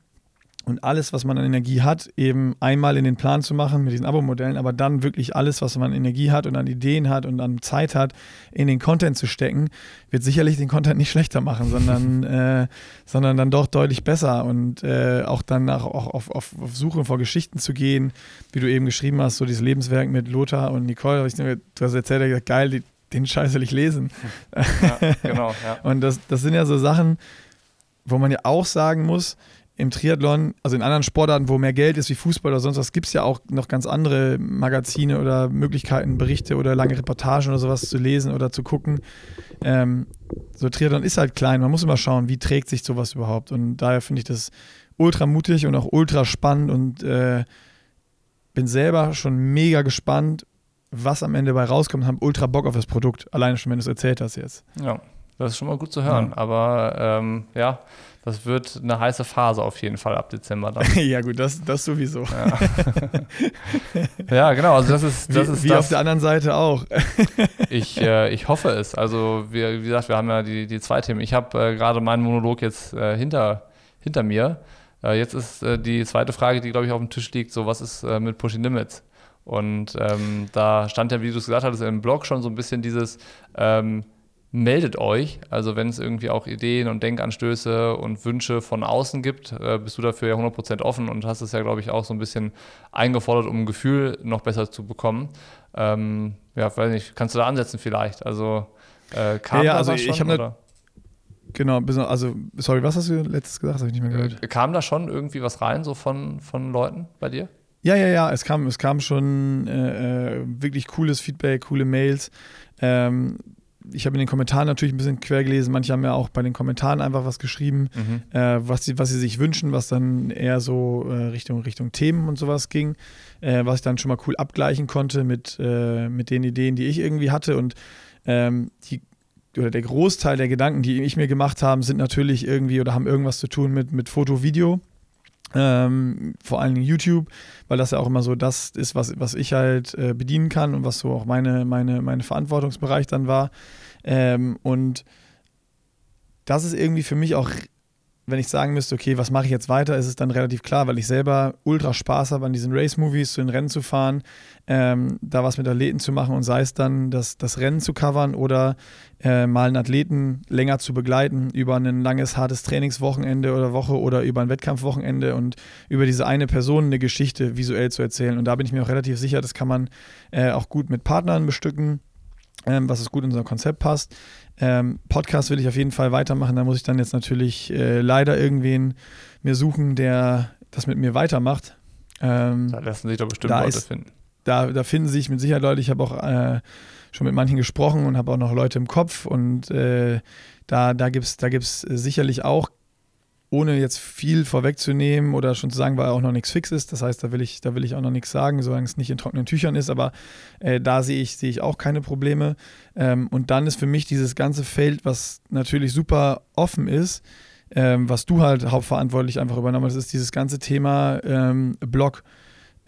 und alles, was man an Energie hat, eben einmal in den Plan zu machen mit diesen Abo-Modellen, aber dann wirklich alles, was man an Energie hat und an Ideen hat und an Zeit hat, in den Content zu stecken, wird sicherlich den Content nicht schlechter machen, [LAUGHS] sondern, äh, sondern dann doch deutlich besser und äh, auch dann auch auf, auf, auf, Suche vor Geschichten zu gehen, wie du eben geschrieben hast, so dieses Lebenswerk mit Lothar und Nicole. Ich, du hast erzählt, gesagt, geil, die, den Scheiß will ich lesen. Ja, genau, ja. [LAUGHS] und das, das sind ja so Sachen, wo man ja auch sagen muss, im Triathlon, also in anderen Sportarten, wo mehr Geld ist wie Fußball oder sonst was, gibt es ja auch noch ganz andere Magazine oder Möglichkeiten, Berichte oder lange Reportagen oder sowas zu lesen oder zu gucken. Ähm, so Triathlon ist halt klein, man muss immer schauen, wie trägt sich sowas überhaupt. Und daher finde ich das ultra mutig und auch ultra spannend und äh, bin selber schon mega gespannt, was am Ende bei rauskommt und habe ultra Bock auf das Produkt. Alleine schon, wenn du es erzählt hast jetzt. Ja, das ist schon mal gut zu hören. Ja. Aber ähm, ja, das wird eine heiße Phase auf jeden Fall ab Dezember dann. [LAUGHS] ja, gut, das, das sowieso. Ja. [LAUGHS] ja, genau. Also das ist, das wie, ist wie das. auf der anderen Seite auch. [LAUGHS] ich, äh, ich hoffe es. Also, wir, wie gesagt, wir haben ja die, die zwei Themen. Ich habe äh, gerade meinen Monolog jetzt äh, hinter, hinter mir. Äh, jetzt ist äh, die zweite Frage, die, glaube ich, auf dem Tisch liegt: so, was ist äh, mit Pushing Limits? Und ähm, da stand ja, wie du es gesagt hattest, im Blog schon so ein bisschen dieses. Ähm, meldet euch. Also wenn es irgendwie auch Ideen und Denkanstöße und Wünsche von außen gibt, äh, bist du dafür ja 100% offen und hast es ja, glaube ich, auch so ein bisschen eingefordert, um ein Gefühl noch besser zu bekommen. Ähm, ja, weiß nicht, kannst du da ansetzen vielleicht? Also äh, kam ja, ja, da also schon, ich habe Genau, also sorry, was hast du letztes gesagt? Habe ich nicht mehr gehört. Äh, kam da schon irgendwie was rein, so von, von Leuten bei dir? Ja, ja, ja, es kam, es kam schon äh, äh wirklich cooles Feedback, coole Mails. Ähm, ich habe in den Kommentaren natürlich ein bisschen quer gelesen. Manche haben ja auch bei den Kommentaren einfach was geschrieben, mhm. äh, was, sie, was sie sich wünschen, was dann eher so äh, Richtung, Richtung Themen und sowas ging, äh, was ich dann schon mal cool abgleichen konnte mit, äh, mit den Ideen, die ich irgendwie hatte. Und ähm, die, oder der Großteil der Gedanken, die ich mir gemacht habe, sind natürlich irgendwie oder haben irgendwas zu tun mit, mit Foto, Video. Ähm, vor allen Dingen YouTube, weil das ja auch immer so das ist, was, was ich halt äh, bedienen kann und was so auch meine, meine, meine Verantwortungsbereich dann war. Ähm, und das ist irgendwie für mich auch wenn ich sagen müsste, okay, was mache ich jetzt weiter, ist es dann relativ klar, weil ich selber ultra Spaß habe, an diesen Race-Movies zu den Rennen zu fahren, ähm, da was mit Athleten zu machen und sei es dann das, das Rennen zu covern oder äh, mal einen Athleten länger zu begleiten über ein langes, hartes Trainingswochenende oder Woche oder über ein Wettkampfwochenende und über diese eine Person eine Geschichte visuell zu erzählen. Und da bin ich mir auch relativ sicher, das kann man äh, auch gut mit Partnern bestücken ähm, was es gut in unser Konzept passt. Ähm, Podcast will ich auf jeden Fall weitermachen. Da muss ich dann jetzt natürlich äh, leider irgendwen mir suchen, der das mit mir weitermacht. Ähm, da lassen sich doch bestimmt Leute finden. Da, da finden sich mit Sicherheit Leute. Ich habe auch äh, schon mit manchen gesprochen und habe auch noch Leute im Kopf. Und äh, da, da gibt es da gibt's sicherlich auch ohne jetzt viel vorwegzunehmen oder schon zu sagen, weil auch noch nichts fix ist. Das heißt, da will ich, da will ich auch noch nichts sagen, solange es nicht in trockenen Tüchern ist. Aber äh, da sehe ich, sehe ich auch keine Probleme. Ähm, und dann ist für mich dieses ganze Feld, was natürlich super offen ist, ähm, was du halt hauptverantwortlich einfach übernommen hast, ist dieses ganze Thema ähm, Blog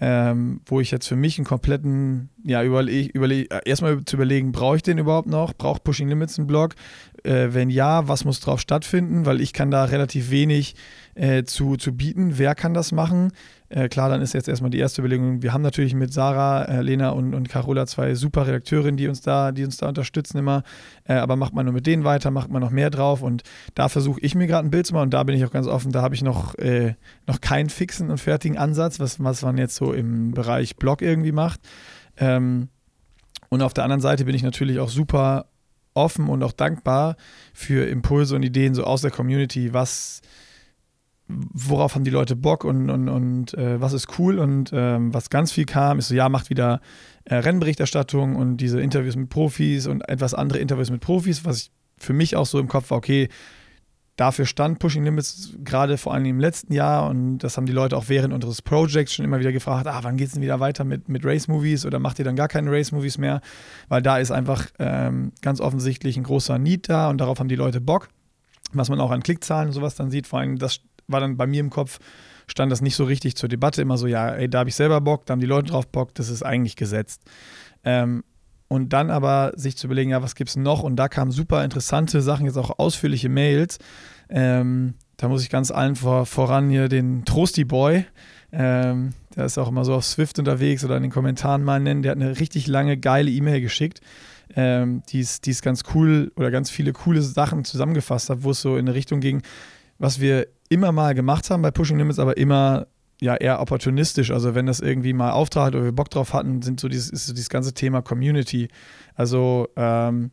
ähm, wo ich jetzt für mich einen kompletten, ja, überleg, überleg, erstmal zu überlegen, brauche ich den überhaupt noch? Braucht Pushing Limits einen Blog? Äh, wenn ja, was muss drauf stattfinden? Weil ich kann da relativ wenig äh, zu, zu bieten. Wer kann das machen? Äh, klar, dann ist jetzt erstmal die erste Überlegung. Wir haben natürlich mit Sarah, äh, Lena und, und Carola zwei super Redakteurinnen, die uns da, die uns da unterstützen immer. Äh, aber macht man nur mit denen weiter, macht man noch mehr drauf. Und da versuche ich mir gerade ein Bild zu machen und da bin ich auch ganz offen. Da habe ich noch, äh, noch keinen fixen und fertigen Ansatz, was, was man jetzt so im Bereich Blog irgendwie macht. Ähm, und auf der anderen Seite bin ich natürlich auch super offen und auch dankbar für Impulse und Ideen so aus der Community, was worauf haben die Leute Bock und, und, und äh, was ist cool und ähm, was ganz viel kam, ist so, ja, macht wieder äh, Rennberichterstattung und diese Interviews mit Profis und etwas andere Interviews mit Profis, was ich für mich auch so im Kopf war, okay, dafür stand Pushing Limits gerade vor allem im letzten Jahr und das haben die Leute auch während unseres Projects schon immer wieder gefragt, ah, wann geht es denn wieder weiter mit, mit Race-Movies oder macht ihr dann gar keine Race-Movies mehr? Weil da ist einfach ähm, ganz offensichtlich ein großer Need da und darauf haben die Leute Bock, was man auch an Klickzahlen und sowas dann sieht. Vor allem, das war dann bei mir im Kopf, stand das nicht so richtig zur Debatte, immer so, ja, ey, da habe ich selber Bock, da haben die Leute drauf Bock, das ist eigentlich gesetzt. Ähm, und dann aber sich zu überlegen, ja, was gibt es noch? Und da kamen super interessante Sachen, jetzt auch ausführliche Mails. Ähm, da muss ich ganz allen vor, voran hier den Trosty Boy, ähm, der ist auch immer so auf Swift unterwegs oder in den Kommentaren mal nennen, der hat eine richtig lange, geile E-Mail geschickt, ähm, die ist ganz cool oder ganz viele coole Sachen zusammengefasst hat, wo es so in eine Richtung ging, was wir immer mal gemacht haben bei Pushing Limits, aber immer ja eher opportunistisch. Also wenn das irgendwie mal auftrat oder wir Bock drauf hatten, sind so dieses, ist so dieses ganze Thema Community. Also ähm,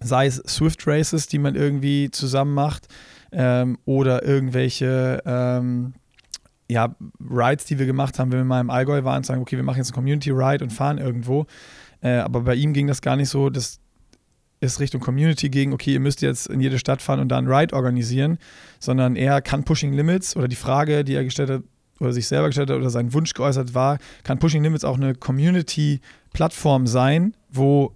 sei es Swift Races, die man irgendwie zusammen macht, ähm, oder irgendwelche ähm, ja, Rides, die wir gemacht haben, wenn wir mal im Allgäu waren und sagen, okay, wir machen jetzt einen Community Ride und fahren irgendwo. Äh, aber bei ihm ging das gar nicht so, dass es Richtung Community ging, okay, ihr müsst jetzt in jede Stadt fahren und da einen Ride organisieren, sondern er kann Pushing Limits oder die Frage, die er gestellt hat, oder sich selber gestellt hat oder seinen Wunsch geäußert war, kann Pushing Limits auch eine Community-Plattform sein, wo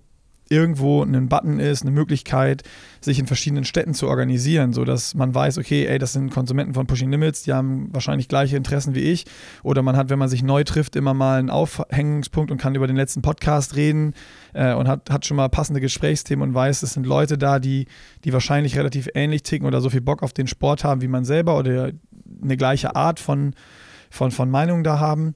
irgendwo ein Button ist, eine Möglichkeit, sich in verschiedenen Städten zu organisieren, sodass man weiß, okay, ey, das sind Konsumenten von Pushing Limits, die haben wahrscheinlich gleiche Interessen wie ich. Oder man hat, wenn man sich neu trifft, immer mal einen Aufhängungspunkt und kann über den letzten Podcast reden äh, und hat, hat schon mal passende Gesprächsthemen und weiß, es sind Leute da, die, die wahrscheinlich relativ ähnlich ticken oder so viel Bock auf den Sport haben wie man selber oder eine gleiche Art von von, von Meinungen da haben.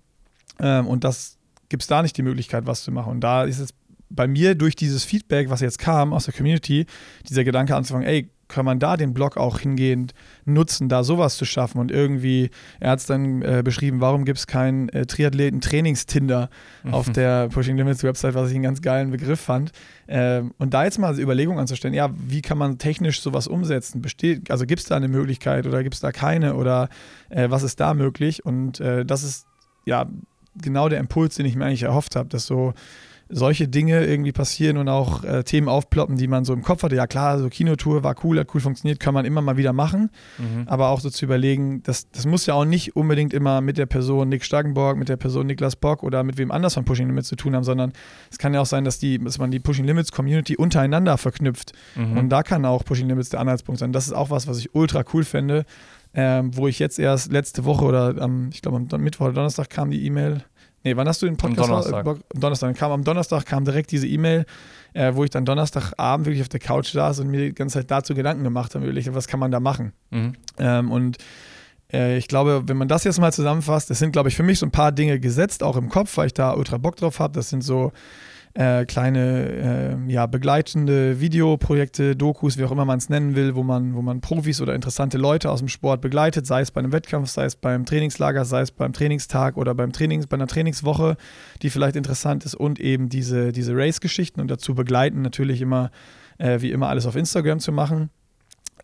Ähm, und das gibt es da nicht die Möglichkeit, was zu machen. Und da ist es bei mir durch dieses Feedback, was jetzt kam aus der Community, dieser Gedanke anzufangen, ey, kann man da den Blog auch hingehend nutzen, da sowas zu schaffen. Und irgendwie, er hat es dann äh, beschrieben, warum gibt es keinen äh, Triathleten-Trainings-Tinder mhm. auf der Pushing Limits Website, was ich einen ganz geilen Begriff fand. Ähm, und da jetzt mal also Überlegungen anzustellen, ja, wie kann man technisch sowas umsetzen? Besteht, also gibt es da eine Möglichkeit oder gibt es da keine oder äh, was ist da möglich? Und äh, das ist ja genau der Impuls, den ich mir eigentlich erhofft habe, dass so solche Dinge irgendwie passieren und auch äh, Themen aufploppen, die man so im Kopf hatte. Ja klar, so Kinotour war cool, hat cool funktioniert, kann man immer mal wieder machen. Mhm. Aber auch so zu überlegen, das, das muss ja auch nicht unbedingt immer mit der Person Nick Staggenborg, mit der Person Niklas Bock oder mit wem anders von Pushing Limits zu tun haben, sondern es kann ja auch sein, dass, die, dass man die Pushing Limits Community untereinander verknüpft. Mhm. Und da kann auch Pushing Limits der Anhaltspunkt sein. Das ist auch was, was ich ultra cool fände. Ähm, wo ich jetzt erst letzte Woche oder am, ich glaube am Mittwoch oder Donnerstag kam die E-Mail, Nee, wann hast du den Podcast? Am Donnerstag. Am Donnerstag. Kam, am Donnerstag kam direkt diese E-Mail, äh, wo ich dann Donnerstagabend wirklich auf der Couch saß und mir die ganze Zeit dazu Gedanken gemacht habe, überlegt, was kann man da machen. Mhm. Ähm, und äh, ich glaube, wenn man das jetzt mal zusammenfasst, das sind, glaube ich, für mich so ein paar Dinge gesetzt, auch im Kopf, weil ich da ultra Bock drauf habe. Das sind so äh, kleine äh, ja, begleitende Videoprojekte, Dokus, wie auch immer man es nennen will, wo man, wo man Profis oder interessante Leute aus dem Sport begleitet, sei es bei einem Wettkampf, sei es beim Trainingslager, sei es beim Trainingstag oder beim Trainings, bei einer Trainingswoche, die vielleicht interessant ist und eben diese, diese Race-Geschichten und dazu begleiten natürlich immer, äh, wie immer, alles auf Instagram zu machen.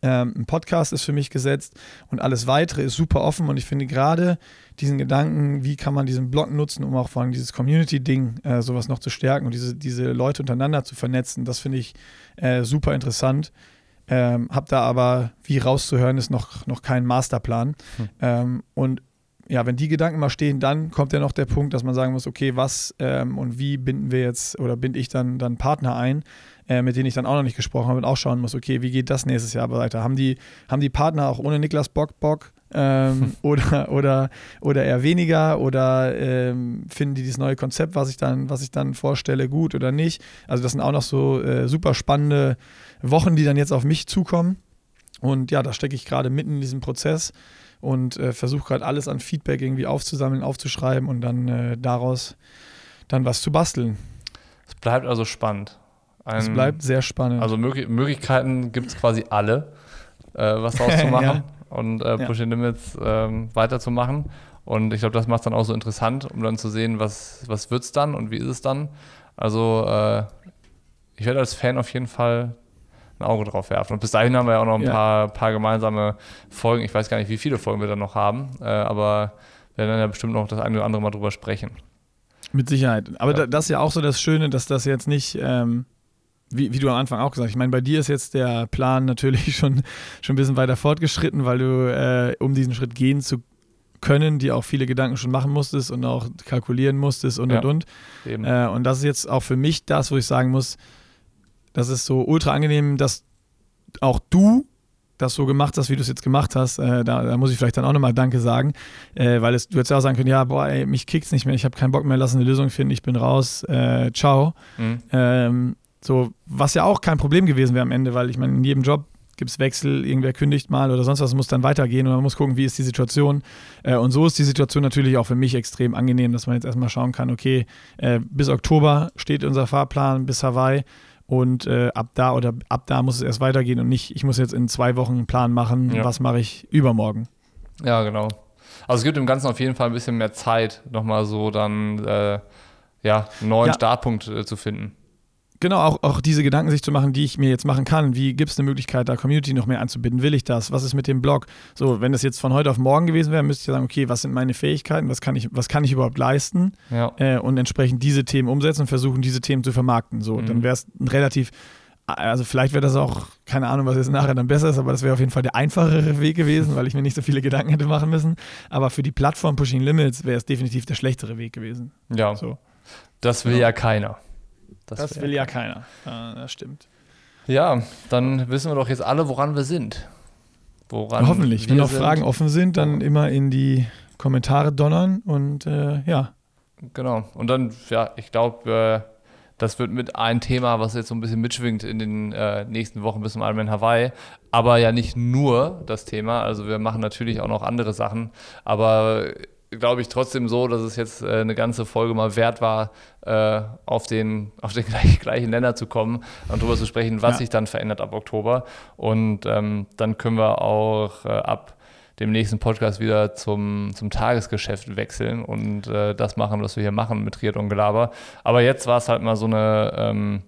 Ähm, ein Podcast ist für mich gesetzt und alles weitere ist super offen und ich finde gerade diesen Gedanken, wie kann man diesen Blog nutzen, um auch vor allem dieses Community-Ding äh, sowas noch zu stärken und diese, diese Leute untereinander zu vernetzen, das finde ich äh, super interessant. Ähm, hab da aber, wie rauszuhören, ist noch, noch kein Masterplan. Hm. Ähm, und ja, wenn die Gedanken mal stehen, dann kommt ja noch der Punkt, dass man sagen muss, okay, was ähm, und wie binden wir jetzt oder binde ich dann, dann Partner ein, äh, mit denen ich dann auch noch nicht gesprochen habe und auch schauen muss, okay, wie geht das nächstes Jahr weiter? Haben die, haben die Partner auch ohne Niklas Bock Bock? Ähm, [LAUGHS] oder, oder, oder eher weniger oder ähm, finden die dieses neue Konzept, was ich dann, was ich dann vorstelle, gut oder nicht. Also das sind auch noch so äh, super spannende Wochen, die dann jetzt auf mich zukommen. Und ja, da stecke ich gerade mitten in diesem Prozess und äh, versuche gerade alles an Feedback irgendwie aufzusammeln, aufzuschreiben und dann äh, daraus dann was zu basteln. Es bleibt also spannend. Ein, es bleibt sehr spannend. Also Mög Möglichkeiten gibt es quasi alle, äh, was [LAUGHS] daraus zu machen ja. und äh, Push ja. Limits ähm, weiterzumachen. Und ich glaube, das macht es dann auch so interessant, um dann zu sehen, was, was wird es dann und wie ist es dann. Also äh, ich werde als Fan auf jeden Fall ein Auge drauf werfen. Und bis dahin haben wir ja auch noch ein ja. paar, paar gemeinsame Folgen. Ich weiß gar nicht, wie viele Folgen wir dann noch haben, äh, aber wir werden dann ja bestimmt noch das eine oder andere Mal drüber sprechen. Mit Sicherheit. Aber ja. das ist ja auch so das Schöne, dass das jetzt nicht, ähm, wie, wie du am Anfang auch gesagt hast, ich meine, bei dir ist jetzt der Plan natürlich [LAUGHS] schon, schon ein bisschen weiter fortgeschritten, weil du, äh, um diesen Schritt gehen zu können, die auch viele Gedanken schon machen musstest und auch kalkulieren musstest und ja, und und. Äh, und das ist jetzt auch für mich das, wo ich sagen muss, das ist so ultra angenehm, dass auch du das so gemacht hast, wie du es jetzt gemacht hast, äh, da, da, muss ich vielleicht dann auch nochmal Danke sagen, äh, weil es, du hättest ja auch sagen können, ja, boah, ey, mich kickt's nicht mehr, ich habe keinen Bock mehr, lass eine Lösung finden, ich bin raus, äh, ciao. Mhm. Ähm, so, was ja auch kein Problem gewesen wäre am Ende, weil ich meine, in jedem Job gibt es Wechsel, irgendwer kündigt mal oder sonst was, muss dann weitergehen und man muss gucken, wie ist die Situation. Äh, und so ist die Situation natürlich auch für mich extrem angenehm, dass man jetzt erstmal schauen kann, okay, äh, bis Oktober steht unser Fahrplan bis Hawaii und äh, ab da oder ab da muss es erst weitergehen und nicht, ich muss jetzt in zwei Wochen einen Plan machen, ja. was mache ich übermorgen. Ja, genau. Also es gibt im Ganzen auf jeden Fall ein bisschen mehr Zeit, nochmal so dann äh, ja, einen neuen ja. Startpunkt äh, zu finden. Genau, auch, auch diese Gedanken sich zu machen, die ich mir jetzt machen kann. Wie gibt es eine Möglichkeit, da Community noch mehr anzubinden? Will ich das? Was ist mit dem Blog? So, wenn das jetzt von heute auf morgen gewesen wäre, müsste ich sagen, okay, was sind meine Fähigkeiten? Was kann ich, was kann ich überhaupt leisten? Ja. Äh, und entsprechend diese Themen umsetzen und versuchen, diese Themen zu vermarkten. So, mhm. dann wäre es ein relativ also vielleicht wäre das auch, keine Ahnung, was jetzt nachher dann besser ist, aber das wäre auf jeden Fall der einfachere Weg gewesen, weil ich mir nicht so viele Gedanken hätte machen müssen. Aber für die Plattform Pushing Limits wäre es definitiv der schlechtere Weg gewesen. Ja. So. Das will ja, ja keiner. Das, das will ja keiner. Ja, das stimmt. Ja, dann wissen wir doch jetzt alle, woran wir sind. Woran Hoffentlich. Wenn noch. Fragen offen sind, dann immer in die Kommentare donnern und äh, ja. Genau. Und dann, ja, ich glaube, äh, das wird mit ein Thema, was jetzt so ein bisschen mitschwingt in den äh, nächsten Wochen bis zum Ironman Hawaii. Aber ja nicht nur das Thema. Also wir machen natürlich auch noch andere Sachen. Aber glaube ich, trotzdem so, dass es jetzt äh, eine ganze Folge mal wert war, äh, auf den, [LAUGHS] auf den gleich, gleichen Nenner zu kommen und darüber zu sprechen, was ja. sich dann verändert ab Oktober. Und ähm, dann können wir auch äh, ab dem nächsten Podcast wieder zum, zum Tagesgeschäft wechseln und äh, das machen, was wir hier machen mit Triathlon Gelaber. Aber jetzt war es halt mal so eine, ähm,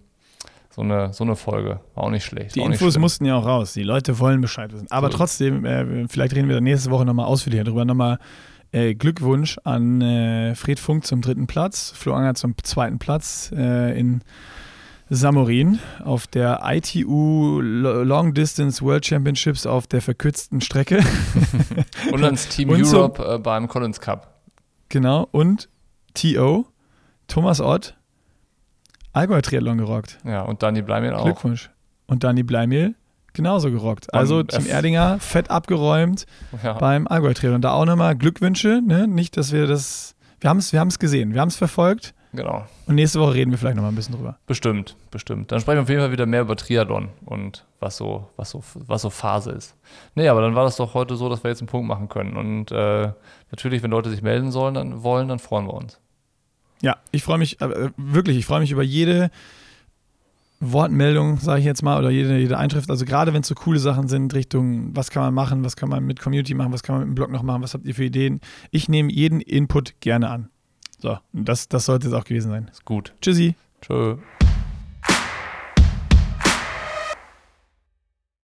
so eine, so eine Folge. War auch nicht schlecht. Die Infos mussten ja auch raus. Die Leute wollen Bescheid wissen. Aber so trotzdem, äh, vielleicht reden wir nächste Woche nochmal ausführlicher darüber. Nochmal äh, Glückwunsch an äh, Fred Funk zum dritten Platz, Flo Anger zum zweiten Platz äh, in Samorin auf der ITU Long Distance World Championships auf der verkürzten Strecke. [LAUGHS] und ans Team und Europe so, äh, beim Collins Cup. Genau, und TO, Thomas Ott, Allgäu Triathlon gerockt. Ja, und Dani Bleimel auch. Glückwunsch. Und Dani Bleimel genauso gerockt. Also und Team Erdinger fett abgeräumt ja. beim Allgäu-Trail. Und da auch nochmal Glückwünsche, ne? nicht, dass wir das, wir haben es wir gesehen, wir haben es verfolgt. Genau. Und nächste Woche reden wir vielleicht nochmal ein bisschen drüber. Bestimmt, bestimmt. Dann sprechen wir auf jeden Fall wieder mehr über Triathlon und was so, was so, was so Phase ist. Nee, aber dann war das doch heute so, dass wir jetzt einen Punkt machen können. Und äh, natürlich, wenn Leute sich melden sollen, dann wollen, dann freuen wir uns. Ja, ich freue mich, äh, wirklich, ich freue mich über jede Wortmeldung, sage ich jetzt mal, oder jede, jede Einschrift. Also gerade wenn es so coole Sachen sind, Richtung, was kann man machen, was kann man mit Community machen, was kann man mit dem Blog noch machen, was habt ihr für Ideen? Ich nehme jeden Input gerne an. So, das, das sollte es auch gewesen sein. Ist gut. Tschüssi. Tschö.